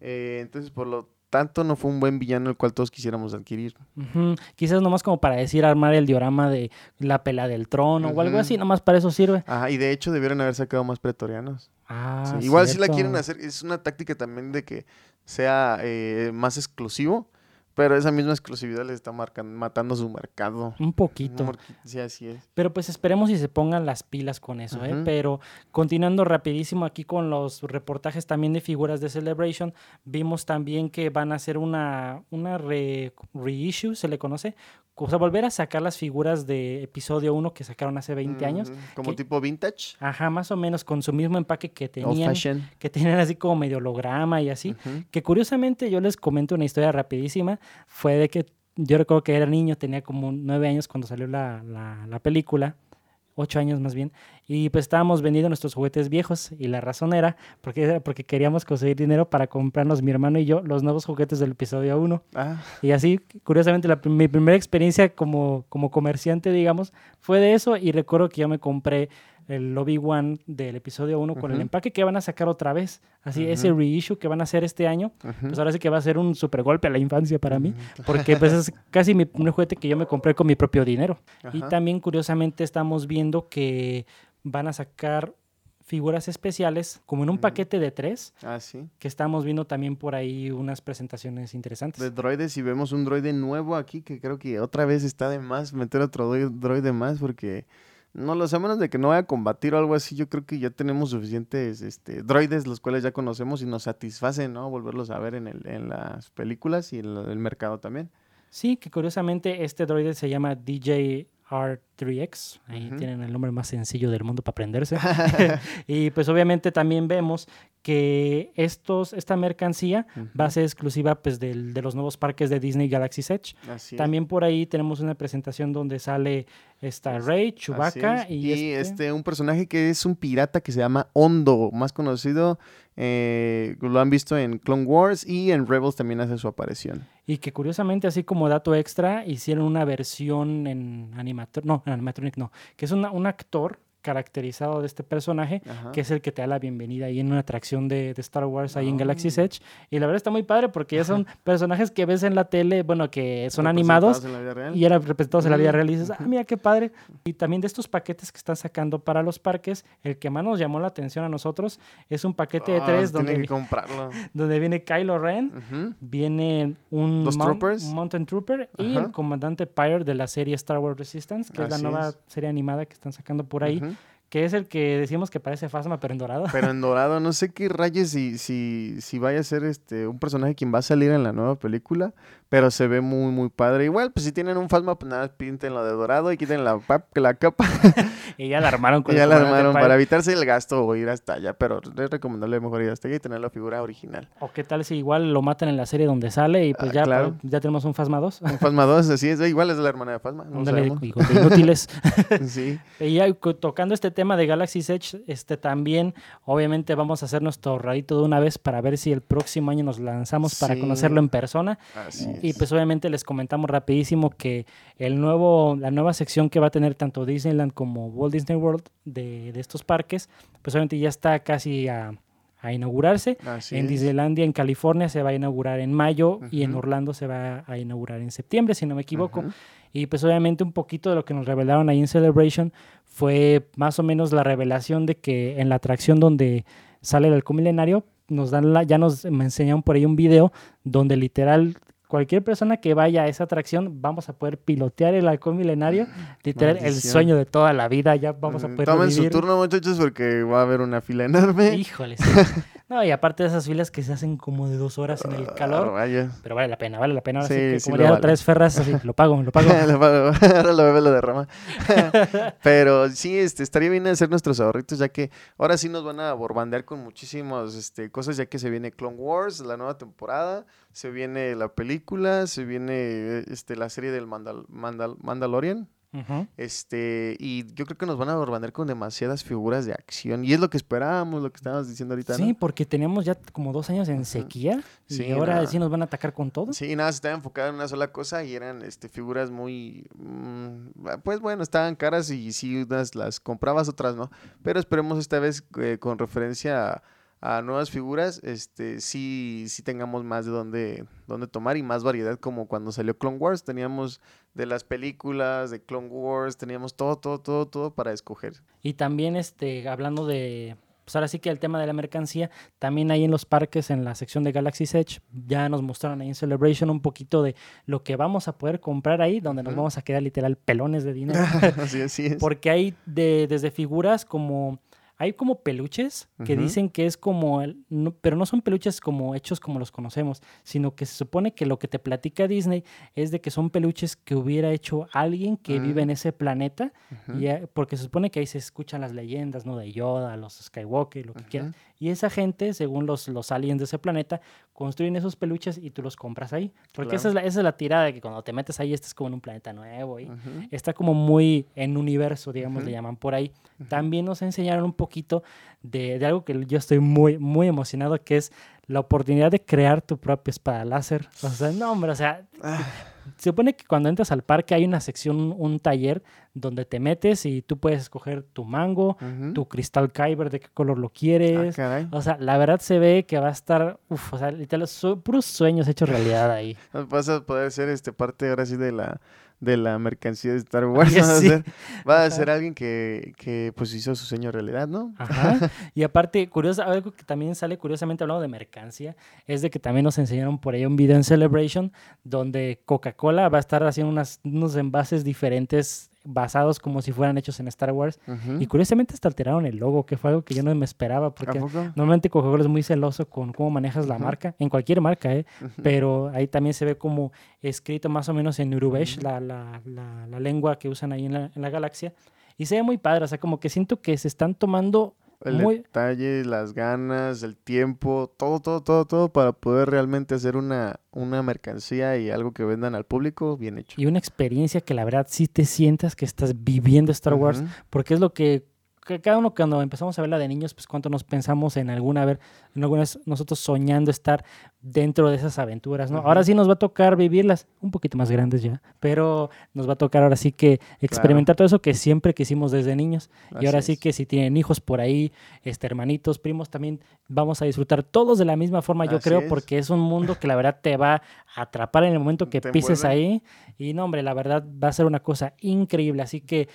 Eh, entonces, por lo tanto, no fue un buen villano el cual todos quisiéramos adquirir. Ujú, Quizás nomás como para decir armar el diorama de la pela del trono o algo así, nomás para eso sirve. Ajá, y de hecho debieron haber sacado más pretorianos. Ah, Sí, Igual si la quieren hacer, es una táctica también de que sea eh, más exclusivo, pero esa misma exclusividad les está marcan, matando su mercado. Un poquito. Sí, así es. Pero pues esperemos y se pongan las pilas con eso, ¿eh? Pero continuando rapidísimo aquí con los reportajes también de figuras de Celebration, vimos también que van a hacer una, una re- reissue, se le conoce, o sea, volver a sacar las figuras de episodio 1 que sacaron hace 20 años. Como que- tipo vintage. Ajá, más o menos con su mismo empaque que tenían, fashion. que tenían así como medio holograma y así. Que curiosamente yo les comento una historia rapidísima. Fue de que yo recuerdo que era niño, tenía como nueve años cuando salió la, la- la película, ocho años más bien, y pues estábamos vendiendo nuestros juguetes viejos y la razón era porque, era porque queríamos conseguir dinero para comprarnos mi hermano y yo los nuevos juguetes del episodio 1. Ah, Y así, curiosamente, la, mi primera experiencia como, como comerciante, digamos, fue de eso y recuerdo que yo me compré el Obi-Wan del episodio 1 con el empaque que van a sacar otra vez. Así, ese reissue que van a hacer este año, pues ahora sí que va a ser un super golpe a la infancia para mí, porque pues es casi mi primer juguete que yo me compré con mi propio dinero. Y también curiosamente estamos viendo que van a sacar figuras especiales como en un paquete de tres, Ah, sí. que estamos viendo también por ahí unas presentaciones interesantes. De droides y vemos un droide nuevo aquí que creo que otra vez está de más meter otro droi- droide más porque no a menos de que no vaya a combatir o algo así, yo creo que ya tenemos suficientes este, droides los cuales ya conocemos y nos satisfacen, ¿no? Volverlos a ver en, el, en las películas y en el mercado también. Sí, que curiosamente este droide se llama DJ R3X. Ahí tienen el nombre más sencillo del mundo para aprenderse. (laughs) (laughs) y pues obviamente también vemos que estos, esta mercancía va a ser exclusiva pues del- de los nuevos parques de Disney Galaxy Edge. Así es. También por ahí tenemos una presentación donde sale esta Es- Rey, Chewbacca y, Y, este- este... un personaje que es un pirata que se llama Hondo, más conocido, eh, lo han visto en Clone Wars y en Rebels también hace su aparición. y que curiosamente así como dato extra hicieron una versión en animatronic, no, en animatronic no, que es una- un actor caracterizado de este personaje Ajá. que es el que te da la bienvenida ahí en una atracción de, de Star Wars ahí en Galaxy's Ah. Edge. Y la verdad está muy padre porque ya son (laughs) personajes que ves en la tele, bueno, que son animados en la vida real. y eran representados en la vida real y dices, ah, mira qué padre. Y también de estos paquetes que están sacando para los parques, el que más nos llamó la atención a nosotros es un paquete de Ah, tres donde, (laughs) donde viene Kylo Ren, viene un Los Mount- troopers. Mountain Trooper y Ajá. el comandante Pyre de la serie Star Wars Resistance, que es la nueva es. serie animada que están sacando por ahí. Que es el que decimos que parece Phasma pero en dorado. Pero en (laughs) dorado, no sé qué rayes si, si, si vaya a ser este un personaje quien va a salir en la nueva película, pero se ve muy, muy padre. Igual, pues si tienen un Fasma, pues nada, pintenlo de dorado y quiten la, capa (laughs) y ya la armaron con y ya la armaron para evitarse el gasto o ir hasta allá, pero es recomendable mejor ir hasta allá y tener la figura original. O qué tal si igual lo matan en la serie donde sale y pues Ah, ya, claro. pues, ya tenemos un Phasma 2. Un Fasma 2, así es, igual es la hermana de Fasma, no Ándale, inútiles. (laughs) Sí. Y ya tocando este tema de Galaxy Edge, este también, obviamente vamos a hacer nuestro ahorradito de una vez para ver si el próximo año nos lanzamos para Sí. conocerlo en persona. Así Y es. pues obviamente les comentamos rapidísimo que el nuevo, la nueva sección que va a tener tanto Disneyland como Walt Disney World de, de estos parques, pues obviamente ya está casi a, a inaugurarse. Así en. Disneylandia, en California, se va a inaugurar en mayo y en. Orlando se va a inaugurar en septiembre, si no me equivoco. Y pues obviamente un poquito de lo que nos revelaron ahí en Celebration fue más o menos la revelación de que en la atracción donde sale el halcón milenario, nos dan la, ya nos me enseñaron por ahí un video donde literal cualquier persona que vaya a esa atracción, vamos a poder pilotear el halcón milenario. Literal, el sueño de toda la vida. Ya vamos a Mm, poder Tomen su turno, muchachos, porque va a haber una fila enorme. Híjole, sí. (laughs) No, y aparte de esas filas que se hacen como de dos horas en el Ah, calor. Pero vale la pena, vale la pena. Ahora sí, Sí, que como lo ya vale. otra vez Ferraz, así, lo pago, lo pago. (laughs) Lo pago. (laughs) ahora lo bebe lo derrama. (laughs) Pero sí, este, estaría bien hacer nuestros ahorritos, ya que ahora sí nos van a borbandear con muchísimas este, cosas, ya que se viene Clone Wars, la nueva temporada, se viene la película, se viene eh, este, la serie del Mandal- Mandal- Mandalorian. Este, y yo creo que nos van a borbandear con demasiadas figuras de acción. Y es lo que esperábamos, lo que estábamos diciendo ahorita. Sí, ¿no? porque teníamos ya como dos años en sequía Sí, y ahora nada. sí nos van a atacar con todo. Sí, nada, se estaba enfocado en una sola cosa y eran este, figuras muy, mm, pues bueno, estaban caras y sí, unas las comprabas, otras no. Pero esperemos esta vez eh, con referencia a, a nuevas figuras, este, sí, sí tengamos más de dónde, dónde tomar y más variedad como cuando salió Clone Wars. Teníamos de las películas, de Clone Wars, teníamos todo, todo, todo, todo para escoger. Y también este, hablando de, pues ahora sí que el tema de la mercancía, también ahí en los parques, en la sección de Galaxy's Edge, ya nos mostraron ahí en Celebration un poquito de lo que vamos a poder comprar ahí, donde nos vamos a quedar literal pelones de dinero. (laughs) así, así es. Porque hay de, desde figuras como. Hay como peluches que dicen que es como. el- no- pero no son peluches como hechos como los conocemos, sino que se supone que lo que te platica Disney es de que son peluches que hubiera hecho alguien que vive Mm. en ese planeta. Y, eh, porque se supone que ahí se escuchan las leyendas, ¿no? De Yoda, los Skywalker, lo que quieran. Y esa gente, según los, los aliens de ese planeta, construyen esos peluches y tú los compras ahí. Porque esa, es la, esa es la tirada de que cuando te metes ahí estás como en un planeta nuevo. Y, está como muy en universo, digamos, le llaman por ahí. También nos enseñaron un poquito de, de algo que yo estoy muy, muy emocionado, que es la oportunidad de crear tu propia espada láser. O sea, no, hombre, o sea, Ah, se supone que cuando entras al parque hay una sección, un, taller donde te metes y tú puedes escoger tu mango, tu cristal kyber, de qué color lo Ah, quieres. caray. O sea, la verdad se ve que va a estar, uf, o sea, literal, puros sueños hechos realidad ahí. (laughs) Vas a poder ser este parte ahora sí de la de la mercancía de Star (laughs) Wars. Vas a sí. ser, va a ser alguien que, que pues hizo su sueño realidad, ¿no? Ajá. (laughs) Y aparte, curioso, algo que también sale curiosamente hablando de mercancía, es de que también nos enseñaron por ahí un video en Celebration donde Coca-Cola va a estar haciendo unas, unos envases diferentes basados como si fueran hechos en Star Wars. Y curiosamente hasta alteraron el logo, que fue algo que yo no me esperaba, ¿A porque normalmente Coca-Cola es muy celoso con cómo manejas la marca, en cualquier marca, ¿eh? Pero ahí también se ve como escrito más o menos en Urubesh, la, la, la, la lengua que usan ahí en la, en la galaxia. Y se ve muy padre, o sea, como que siento que se están tomando El muy... detalle, las ganas, el tiempo, todo, todo, todo, todo para poder realmente hacer una, una mercancía y algo que vendan al público bien hecho. Y una experiencia que la verdad sí te sientas que estás viviendo Star Wars, porque es lo que, que cada uno cuando empezamos a verla de niños, pues cuánto nos pensamos en alguna vez, en algunas nosotros soñando estar dentro de esas aventuras, ¿no? Ahora sí nos va a tocar vivirlas un poquito más grandes ya, pero nos va a tocar ahora sí que experimentar todo eso que siempre quisimos desde niños. y ahora sí es. que si tienen hijos por ahí, este, hermanitos, primos, también vamos a disfrutar todos de la misma forma, yo Así creo, es. porque es un mundo que la verdad te va a atrapar en el momento (laughs) que pises envuelve. ahí. Y no, hombre, la verdad va a ser una cosa increíble. Así que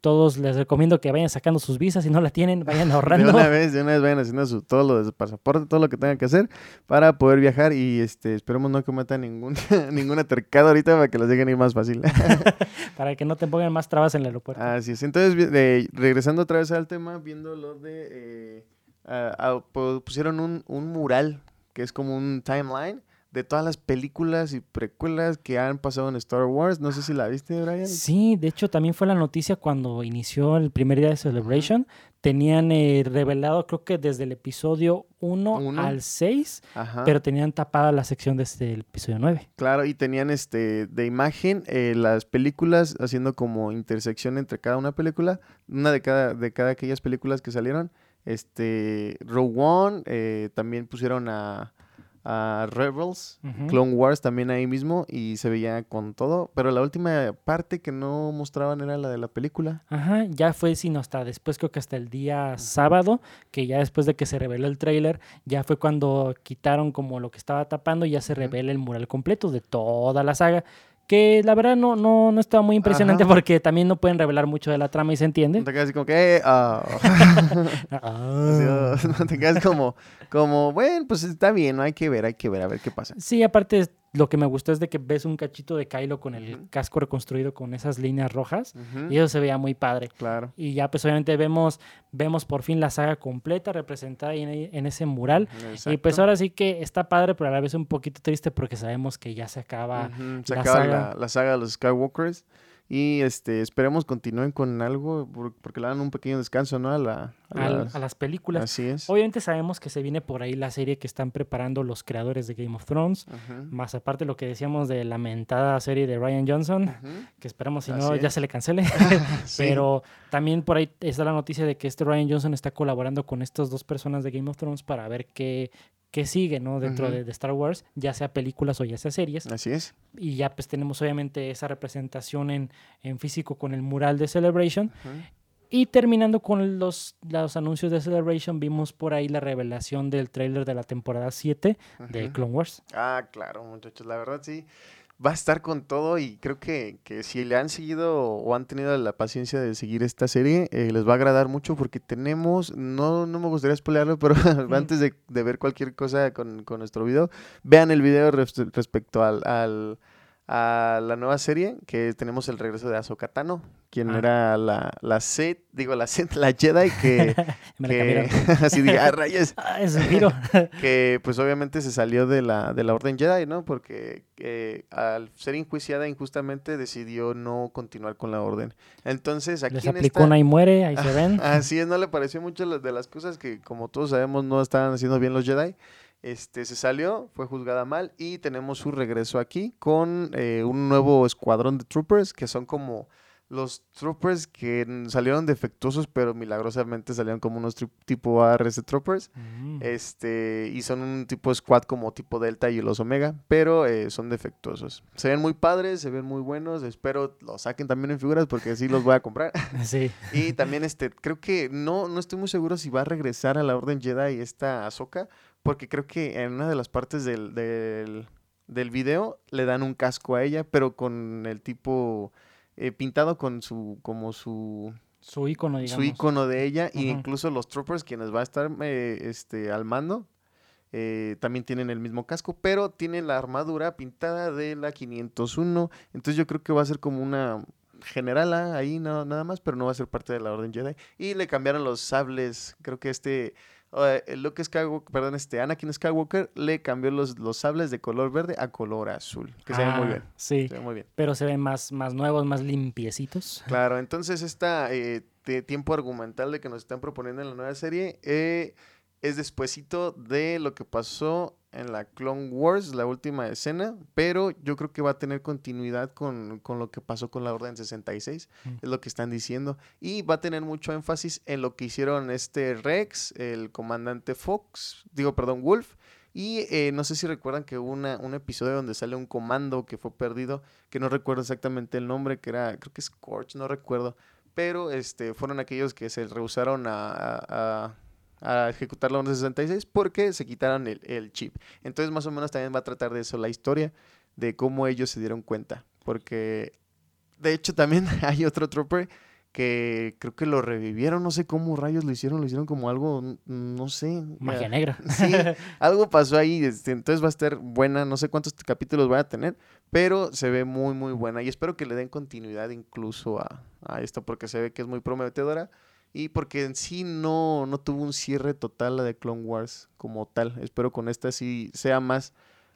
todos les recomiendo que vayan sacando sus visas. Si no la tienen, (laughs) vayan De ahorrando. una vez, de una vez vayan haciendo su, todo lo de su pasaporte, todo lo que tengan que hacer para poder viajar y este esperemos no cometan ningún, (laughs) ningún atercado ahorita para que los dejen ir más fácil. (laughs) para que no te pongan más trabas en el aeropuerto. Así es. Entonces, de- regresando otra vez al tema, viendo lo de... eh, pu- pusieron un, un mural que es como un timeline de todas las películas y precuelas que han pasado en Star Wars. No sé si la viste, Brian. Sí, de hecho también fue la noticia cuando inició el primer día de Celebration. Tenían eh, revelado, creo que desde el episodio 1 Uno. al 6, Ajá. pero tenían tapada la sección desde el episodio 9. Claro, y tenían este de imagen eh, las películas haciendo como intersección entre cada una película, una de cada de cada aquellas películas que salieron. Este Rogue One eh, también pusieron a, a Rebels. Clone Wars también ahí mismo y se veía con todo, pero la última parte que no mostraban era la de la película. Ajá, ya fue sino hasta después, creo que hasta el día sábado, que ya después de que se reveló el tráiler, ya fue cuando quitaron como lo que estaba tapando y ya se revela el mural completo de toda la saga. Que la verdad no, no, no estaba muy impresionante Ajá. porque también no pueden revelar mucho de la trama y se entiende. Te quedas como que Ah. (laughs) (laughs) no te quedas como como bueno, pues está bien, hay que ver, hay que ver a ver qué pasa. Sí, aparte lo que me gustó es de que ves un cachito de Kylo con el casco reconstruido con esas líneas rojas y eso se veía muy padre. Claro. Y ya pues obviamente vemos, vemos por fin la saga completa representada ahí en, en ese mural. Y pues ahora sí que está padre, pero a la vez un poquito triste porque sabemos que ya se acaba. Se la acaba saga. la, la saga de los Skywalkers. Y este, esperemos continúen con algo, por- porque le dan un pequeño descanso, ¿no? A, la, a las- a las películas. Así es. Obviamente sabemos que se viene por ahí la serie que están preparando los creadores de Game of Thrones. Más aparte lo que decíamos de la mentada serie de Ryan Johnson, que esperamos si Así no ya se le cancele. (laughs) sí. (laughs) Pero también por ahí está la noticia de que este Ryan Johnson está colaborando con estas dos personas de Game of Thrones para ver qué, qué sigue, ¿no? Dentro de, de Star Wars, ya sea películas o ya sea series. Así es. Y ya pues tenemos obviamente esa representación en, en físico con el mural de Celebration. Y terminando con los, los anuncios de Celebration, vimos por ahí la revelación del tráiler de la temporada 7 de. Clone Wars. Ah, claro, muchachos, la verdad sí. Va a estar con todo y creo que, que si le han seguido o han tenido la paciencia de seguir esta serie, eh, les va a agradar mucho porque tenemos, no, no me gustaría spoilearlo, pero (laughs) antes de, de ver cualquier cosa con, con nuestro video, vean el video res- respecto al, al- a la nueva serie, que tenemos el regreso de Ahsoka Tano, quien Ah. era la, la Sith, digo la Sith, la Jedi que... (laughs) Me la que cambiaron. (laughs) así diga, "Ah, rayos", (laughs) Ah, es un giro. que pues obviamente se salió de la, de la Orden Jedi, ¿no? Porque eh, al ser enjuiciada injustamente decidió no continuar con la Orden. Entonces aquí Les en aplicó esta- una y muere, ahí se ven. Así es, no le pareció mucho las- de las cosas que como todos sabemos no estaban haciendo bien los Jedi. Este, se salió, fue juzgada mal y tenemos su regreso aquí con eh, un nuevo escuadrón de troopers que son como los troopers que salieron defectuosos pero milagrosamente salieron como unos tipo ARS troopers. Mm. Este, y son un tipo squad como tipo Delta y los Omega, pero eh, son defectuosos. Se ven muy padres, se ven muy buenos. Espero los saquen también en figuras porque sí los voy a comprar. (laughs) Sí. (laughs) y también, este, creo que no, no estoy muy seguro si va a regresar a la Orden Jedi esta Ahsoka, porque creo que en una de las partes del, del, del video le dan un casco a ella, pero con el tipo eh, pintado con su, como su, Su icono, digamos. su icono de ella e Ujú. incluso los troopers quienes va a estar eh, este, al mando eh, también tienen el mismo casco, pero tienen la armadura pintada de la 501. Entonces yo creo que va a ser como una generala ahí no- nada más, pero no va a ser parte de la Orden Jedi. Y le cambiaron los sables. Creo que este eh, el Luke Skywalker, perdón, este Anakin Skywalker le cambió los, los sables de color verde a color azul, que se ve muy Ah, bien. Sí, Se ve muy bien. pero se ven más, más nuevos, más limpiecitos. Claro, entonces este tiempo argumental de que nos están proponiendo en la nueva serie eh, es despuesito de lo que pasó en la Clone Wars, la última escena, pero yo creo que va a tener continuidad con, con lo que pasó con la Orden 66, Mm. es lo que están diciendo, y va a tener mucho énfasis en lo que hicieron este Rex, el comandante Fox, digo, perdón, Wolf, y eh, no sé si recuerdan que hubo una, un episodio donde sale un comando que fue perdido, que no recuerdo exactamente el nombre, que era, creo que es Scorch, no recuerdo, pero este, fueron aquellos que se rehusaron a, a- a- a ejecutar la 1166 porque se quitaron el, el chip. Entonces más o menos también va a tratar de eso la historia, de cómo ellos se dieron cuenta, porque de hecho también (laughs) hay otro trooper que creo que lo revivieron, no sé cómo rayos lo hicieron, lo hicieron como algo, n- no sé. Magia negra. (laughs) Sí, algo pasó ahí, este, entonces va a estar buena, no sé cuántos capítulos va a tener, pero se ve muy, muy buena y espero que le den continuidad incluso a, a esto porque se ve que es muy prometedora y porque en sí no, no tuvo un cierre total la de Clone Wars como tal. Espero con esta sí sea más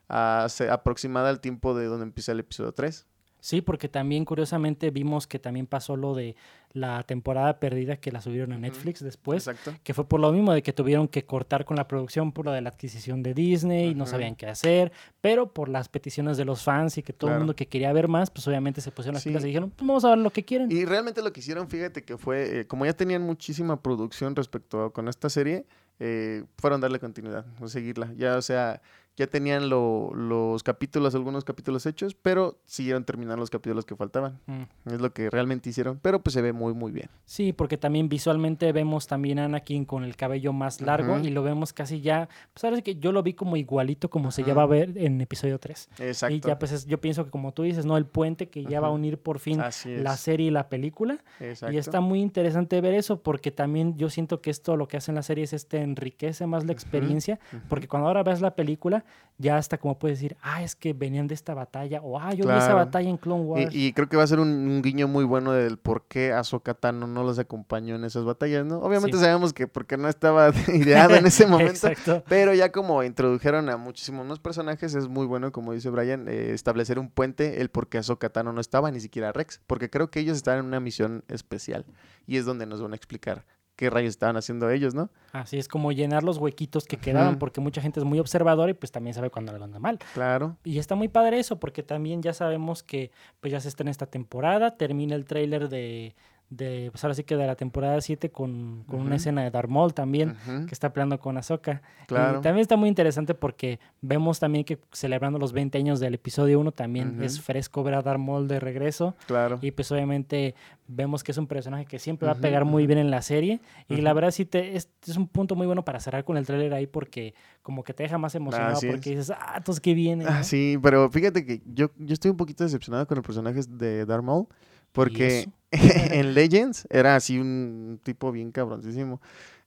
ah, aproximada al tiempo de donde empieza el episodio 3. Sí, porque también curiosamente vimos que también pasó lo de la temporada perdida que la subieron a. Netflix después, Exacto. que fue por lo mismo de que tuvieron que cortar con la producción por lo de la adquisición de Disney, no Ujú. sabían qué hacer, pero por las peticiones de los fans y que todo el mundo que quería ver más, pues obviamente se pusieron las Sí. pilas y dijeron, pues vamos a ver lo que quieren. Y realmente lo que hicieron, fíjate que fue, eh, como ya tenían muchísima producción respecto a con esta serie, eh, fueron darle continuidad, o seguirla. Ya, o sea, ya tenían lo- los capítulos, algunos capítulos hechos, pero siguieron terminando los capítulos que faltaban. Mm. Es lo que realmente hicieron, pero pues se ve muy, muy bien. Sí, porque también visualmente vemos también a Anakin con el cabello más largo y lo vemos casi ya, pues ahora sí que yo lo vi como igualito como se Ujú. ya va a ver en episodio 3. Exacto. Y ya pues es- yo pienso que como tú dices, ¿no? El puente que ya va a unir por fin es. la serie y la película. Exacto. Y está muy interesante ver eso porque también yo siento que esto lo que hace en la serie es este enriquece más la experiencia porque cuando ahora ves la película ya hasta como puedes decir, ah, es que venían de esta batalla, o ah, yo vi esa batalla en Clone Wars. Y, y creo que va a ser un, un guiño muy bueno del por qué Ahsoka Tano no los acompañó en esas batallas, ¿no? Obviamente Sí. sabemos que porque no estaba (laughs) ideado en ese (laughs) momento, pero ya como introdujeron a muchísimos más personajes, es muy bueno, como dice Brian, eh, establecer un puente, el por qué Ahsoka Tano no estaba, ni siquiera Rex, porque creo que ellos estaban en una misión especial y es donde nos van a explicar qué rayos estaban haciendo ellos, ¿no? Así es como llenar los huequitos que quedaban, porque mucha gente es muy observadora y pues también sabe cuando le anda mal. Claro. Y está muy padre eso, porque también ya sabemos que pues ya se está en esta temporada, termina el tráiler de, de, pues ahora sí que de la temporada 7 con, con una escena de Darth Maul también, que está peleando con Ahsoka. Claro. Y también está muy interesante porque vemos también que celebrando los 20 años del episodio 1 también es fresco ver a Darth Maul de regreso. Claro. Y pues obviamente vemos que es un personaje que siempre va a pegar muy bien en la serie. Y la verdad sí te, es, es un punto muy bueno para cerrar con el tráiler ahí porque como que te deja más emocionado porque es. dices, ah, entonces qué viene. Ah, ¿no? sí, pero fíjate que yo, yo estoy un poquito decepcionado con el personaje de Darth Maul, porque (laughs) en Legends era así un tipo bien cabroncísimo.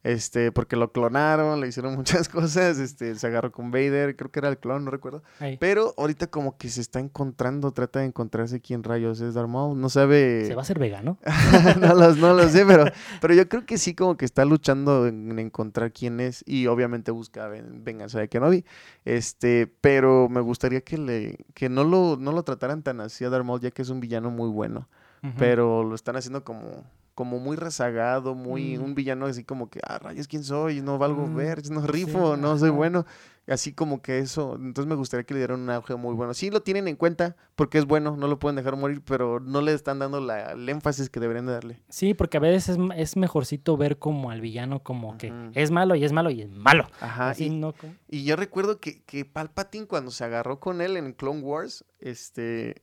Este, porque lo clonaron, le hicieron (laughs) muchas cosas, este, se agarró con Vader, creo que era el clon, no recuerdo. Ahí. Pero ahorita como que se está encontrando, trata de encontrarse quién rayos es Darth Maul, no sabe... Se va a hacer vegano. (laughs) no, los, no lo sé, pero, pero yo creo que sí como que está luchando en encontrar quién es y obviamente busca ven- venganza de Kenobi. Este, pero me gustaría que le que no lo no lo trataran tan así a Darth Maul ya que es un villano muy bueno, Pero lo están haciendo como como muy rezagado, muy Mm. un villano así como que, ah, rayos, ¿quién soy? No valgo Mm, ver, no sí, rifo, no soy bueno. Así como que eso, entonces me gustaría que le dieran un auge muy bueno. Sí lo tienen en cuenta porque es bueno, no lo pueden dejar morir, pero no le están dando la, el énfasis que deberían de darle. Sí, porque a veces es, mejorcito ver como al villano como que es malo y es malo y es malo. Ajá, Así y, no como- y yo recuerdo que, que Palpatine cuando se agarró con él en Clone Wars, este,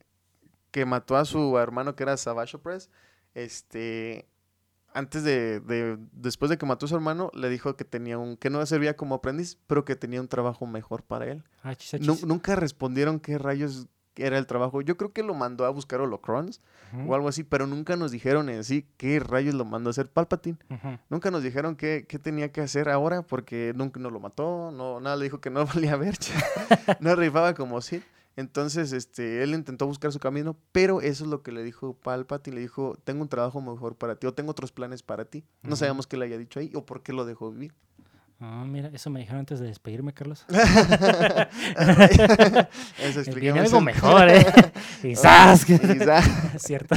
que mató a su hermano que era Savage Opress, este, antes de, de- después de que mató a su hermano, le dijo que tenía un, que no servía como aprendiz, pero que tenía un trabajo mejor para él. Ah, achis. nunca respondieron qué rayos era el trabajo. Yo creo que lo mandó a buscar holocrons Ujú, o algo así, pero nunca nos dijeron en sí qué rayos lo mandó a hacer Palpatine. Nunca nos dijeron qué, qué tenía que hacer ahora porque nunca no lo mató, no, nada le dijo que no (laughs) valía ver, no rifaba como Sid. Entonces, este, él intentó buscar su camino, pero eso es lo que le dijo Palpatine, le dijo, tengo un trabajo mejor para ti, o tengo otros planes para ti. No Ujú. sabemos qué le haya dicho ahí, o por qué lo dejó vivir. Ah, mira, eso me dijeron antes de despedirme, Carlos. (laughs) Eso (laughs) Viene algo mejor, ¿eh? (laughs) Quizás. Quizás. Cierto.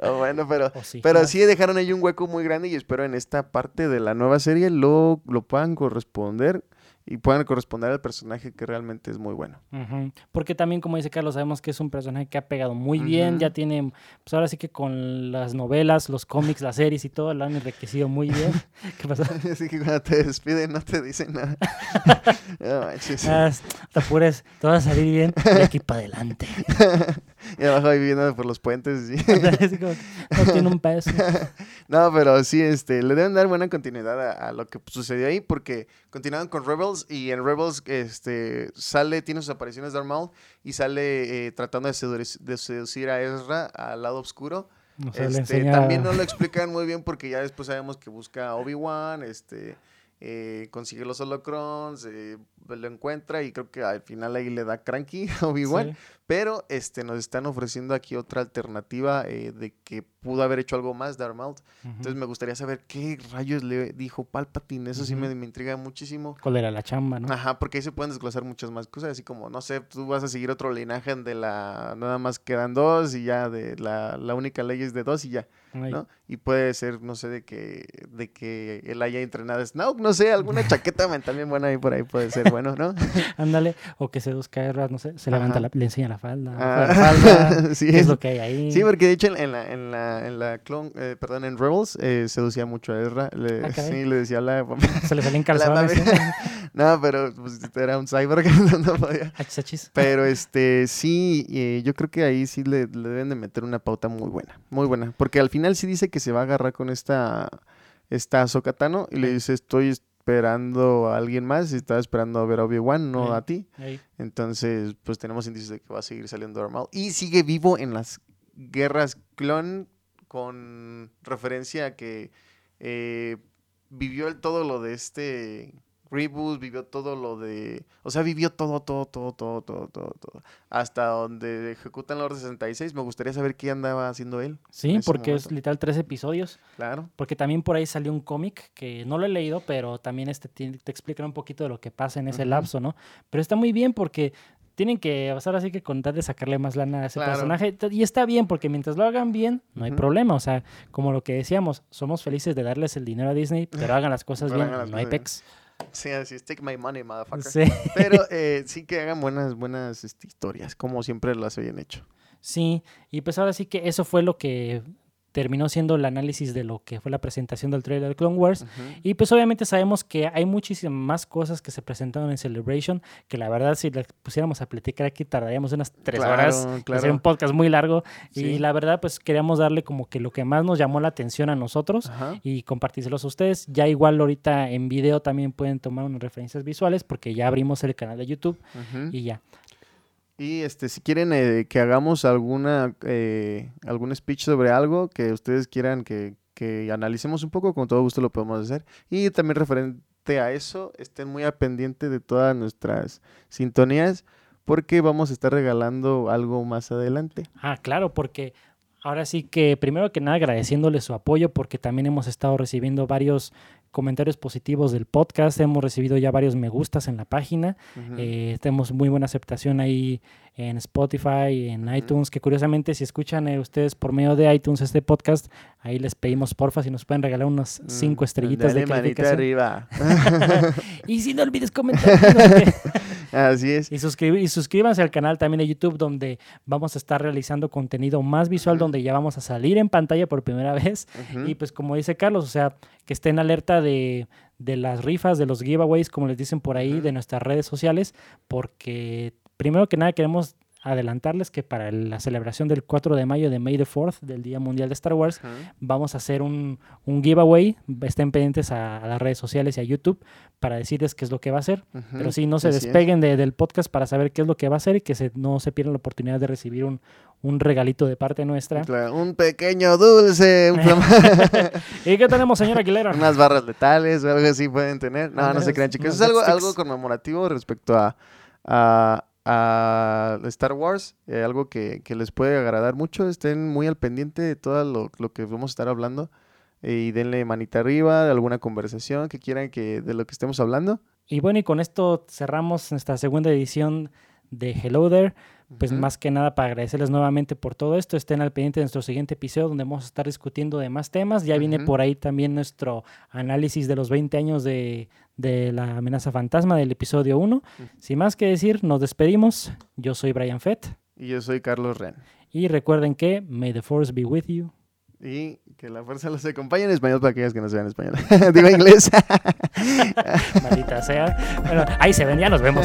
Oh, bueno, pero, O sí. pero sí dejaron ahí un hueco muy grande y espero en esta parte de la nueva serie lo, lo puedan corresponder y puedan corresponder al personaje que realmente es muy bueno. Porque también, como dice Carlos, sabemos que es un personaje que ha pegado muy bien, ya tiene, pues ahora sí que con las novelas, los cómics, las series y todo, lo han enriquecido muy bien. (laughs) (laughs) ¿Qué pasó? (laughs) Así que cuando te despiden no te dicen nada. No manches. Ah, te apures, todo va a salir bien, de aquí para adelante. Y abajo ahí viviendo por los puentes. como, no tiene un peso. No, pero sí, este, le deben dar buena continuidad a, a lo que sucedió ahí, porque continuaron con Rebels y en Rebels este, sale, tiene sus apariciones Darth Maul y sale eh, tratando de seducir, de seducir a Ezra al lado oscuro. O sea, le Este, También no lo explican muy bien porque ya después sabemos que busca a Obi-Wan, este, eh, consigue los holocrons, eh, lo encuentra y creo que al final ahí le da cranky a Obi-Wan. Sí. Pero este, nos están ofreciendo aquí otra alternativa eh, de que pudo haber hecho algo más Darth Maul. Entonces me gustaría saber qué rayos le dijo Palpatine. Eso sí me, intriga muchísimo. ¿Cuál era la chamba, no? Ajá, porque ahí se pueden desglosar muchas más cosas, así como, no sé, tú vas a seguir otro linaje de la, nada más quedan dos y ya de la, la única ley es de dos y ya, ¿no? Y puede ser, no sé, de que, de que él haya entrenado a Snoke, no sé, alguna (laughs) chaqueta mental bien buena ahí por ahí puede ser bueno, ¿no? Ándale, o que seduzca a Erra, no sé, se levanta, la, le enseña la falda, Ah, falda, (laughs) sí, qué es lo que hay ahí. Sí, porque de hecho en, la, en la, en la clon, eh, perdón, en Rebels eh, seducía mucho a Ezra. Le, Ah, sí, le decía la... (laughs) Se le salían (laughs) calzones. ¿eh? no, pero pues, era un cyborg, no podía. Pero este, sí, eh, yo creo que ahí sí le, le deben de meter una pauta muy buena, muy buena. Porque al final sí dice que se va a agarrar con esta, esta Ahsoka Tano y le dice, estoy esperando a alguien más y estaba esperando a ver a Obi-Wan, no a ti. Entonces, pues tenemos indicios de que va a seguir saliendo Maul. Y sigue vivo en las guerras clon con referencia a que eh, vivió el todo lo de este reboots, vivió todo lo de... O sea, vivió todo, todo, todo, todo, todo, todo, todo. Hasta donde ejecutan la Orden 66. Me gustaría saber qué andaba haciendo él. Sí, porque es literal tres episodios. Claro. Porque también por ahí salió un cómic que no lo he leído, pero también este ti- te explica un poquito de lo que pasa en ese lapso, ¿no? Pero está muy bien porque tienen que, ahora sí que contar de sacarle más lana a ese Claro. personaje. Y está bien, porque mientras lo hagan bien, no hay problema. O sea, como lo que decíamos, somos felices de darles el dinero a Disney, pero hagan las cosas Pero bien, no hay pex. Sí, así es. Take my money, motherfucker. Sí. (laughs) Pero (laughs) eh, sí que hagan buenas, buenas este, historias, como siempre las habían hecho. Sí, y pues ahora sí que eso fue lo que terminó siendo el análisis de lo que fue la presentación del trailer de Clone Wars. Ujú. Y pues obviamente sabemos que hay muchísimas más cosas que se presentaron en Celebration, que la verdad si las pusiéramos a platicar aquí tardaríamos unas tres Claro, horas. Sería claro. un podcast muy largo. Sí. Y la verdad pues queríamos darle como que lo que más nos llamó la atención a nosotros y compartírselos a ustedes. Ya igual ahorita en video también pueden tomar unas referencias visuales porque ya abrimos el canal de YouTube y ya. Y este, si quieren eh, que hagamos alguna eh, algún speech sobre algo que ustedes quieran que, que analicemos un poco, con todo gusto lo podemos hacer. Y también referente a eso, estén muy al pendiente de todas nuestras sintonías, porque vamos a estar regalando algo más adelante. Ah, claro, porque ahora sí que primero que nada agradeciéndole su apoyo porque también hemos estado recibiendo varios comentarios positivos del podcast, hemos recibido ya varios me gustas en la página, eh, tenemos muy buena aceptación ahí en Spotify, en iTunes, que curiosamente si escuchan eh, ustedes por medio de iTunes este podcast, ahí les pedimos porfa si nos pueden regalar unas cinco Mm, estrellitas de dale manita calificación. arriba. (laughs) y si no olvides comentar. (laughs) Así es. Y, suscribi- y suscríbanse al canal también de YouTube donde vamos a estar realizando contenido más visual, donde ya vamos a salir en pantalla por primera (laughs) vez. Y pues como dice Carlos, o sea, que estén alerta de, de las rifas, de los giveaways, como les dicen por ahí, de nuestras redes sociales, porque primero que nada queremos adelantarles que para la celebración del 4 de mayo de May the 4th, del Día Mundial de Star Wars, vamos a hacer un, un giveaway. Estén pendientes a, a las redes sociales y a YouTube para decirles qué es lo que va a ser. Ujú. Pero sí, no se Así despeguen de- del podcast para saber qué es lo que va a ser y que se, no se pierdan la oportunidad de recibir un, un regalito de parte nuestra. Claro, Un pequeño dulce, un (laughs) (laughs) ¿Y qué tenemos, señora Aguilera? (laughs) unas barras letales o algo así pueden tener. No, no se crean, chicos. es algo, sticks. algo conmemorativo respecto a, a, a Star Wars. eh, algo que, que les puede agradar mucho. Estén muy al pendiente de todo lo, lo que vamos a estar hablando. eh, y denle manita arriba de alguna conversación que quieran que de lo que estemos hablando. Y bueno, y con esto cerramos nuestra segunda edición de Hello There. Pues más que nada para agradecerles nuevamente por todo esto. Estén al pendiente de nuestro siguiente episodio donde vamos a estar discutiendo de más temas. Ya viene por ahí también nuestro análisis de los 20 años de, de la amenaza fantasma del episodio 1. Sin más que decir, nos despedimos. Yo soy Brian Fett. Y yo soy Carlos Ren. Y recuerden que May the Force be with you. Y que la fuerza los acompañe en español para aquellos que no sean español. (laughs) Digo inglés. (laughs) Maldita sea. Bueno, ahí se ven, ya nos vemos.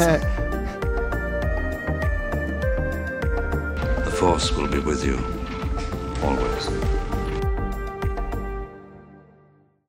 The Force will be with you, always.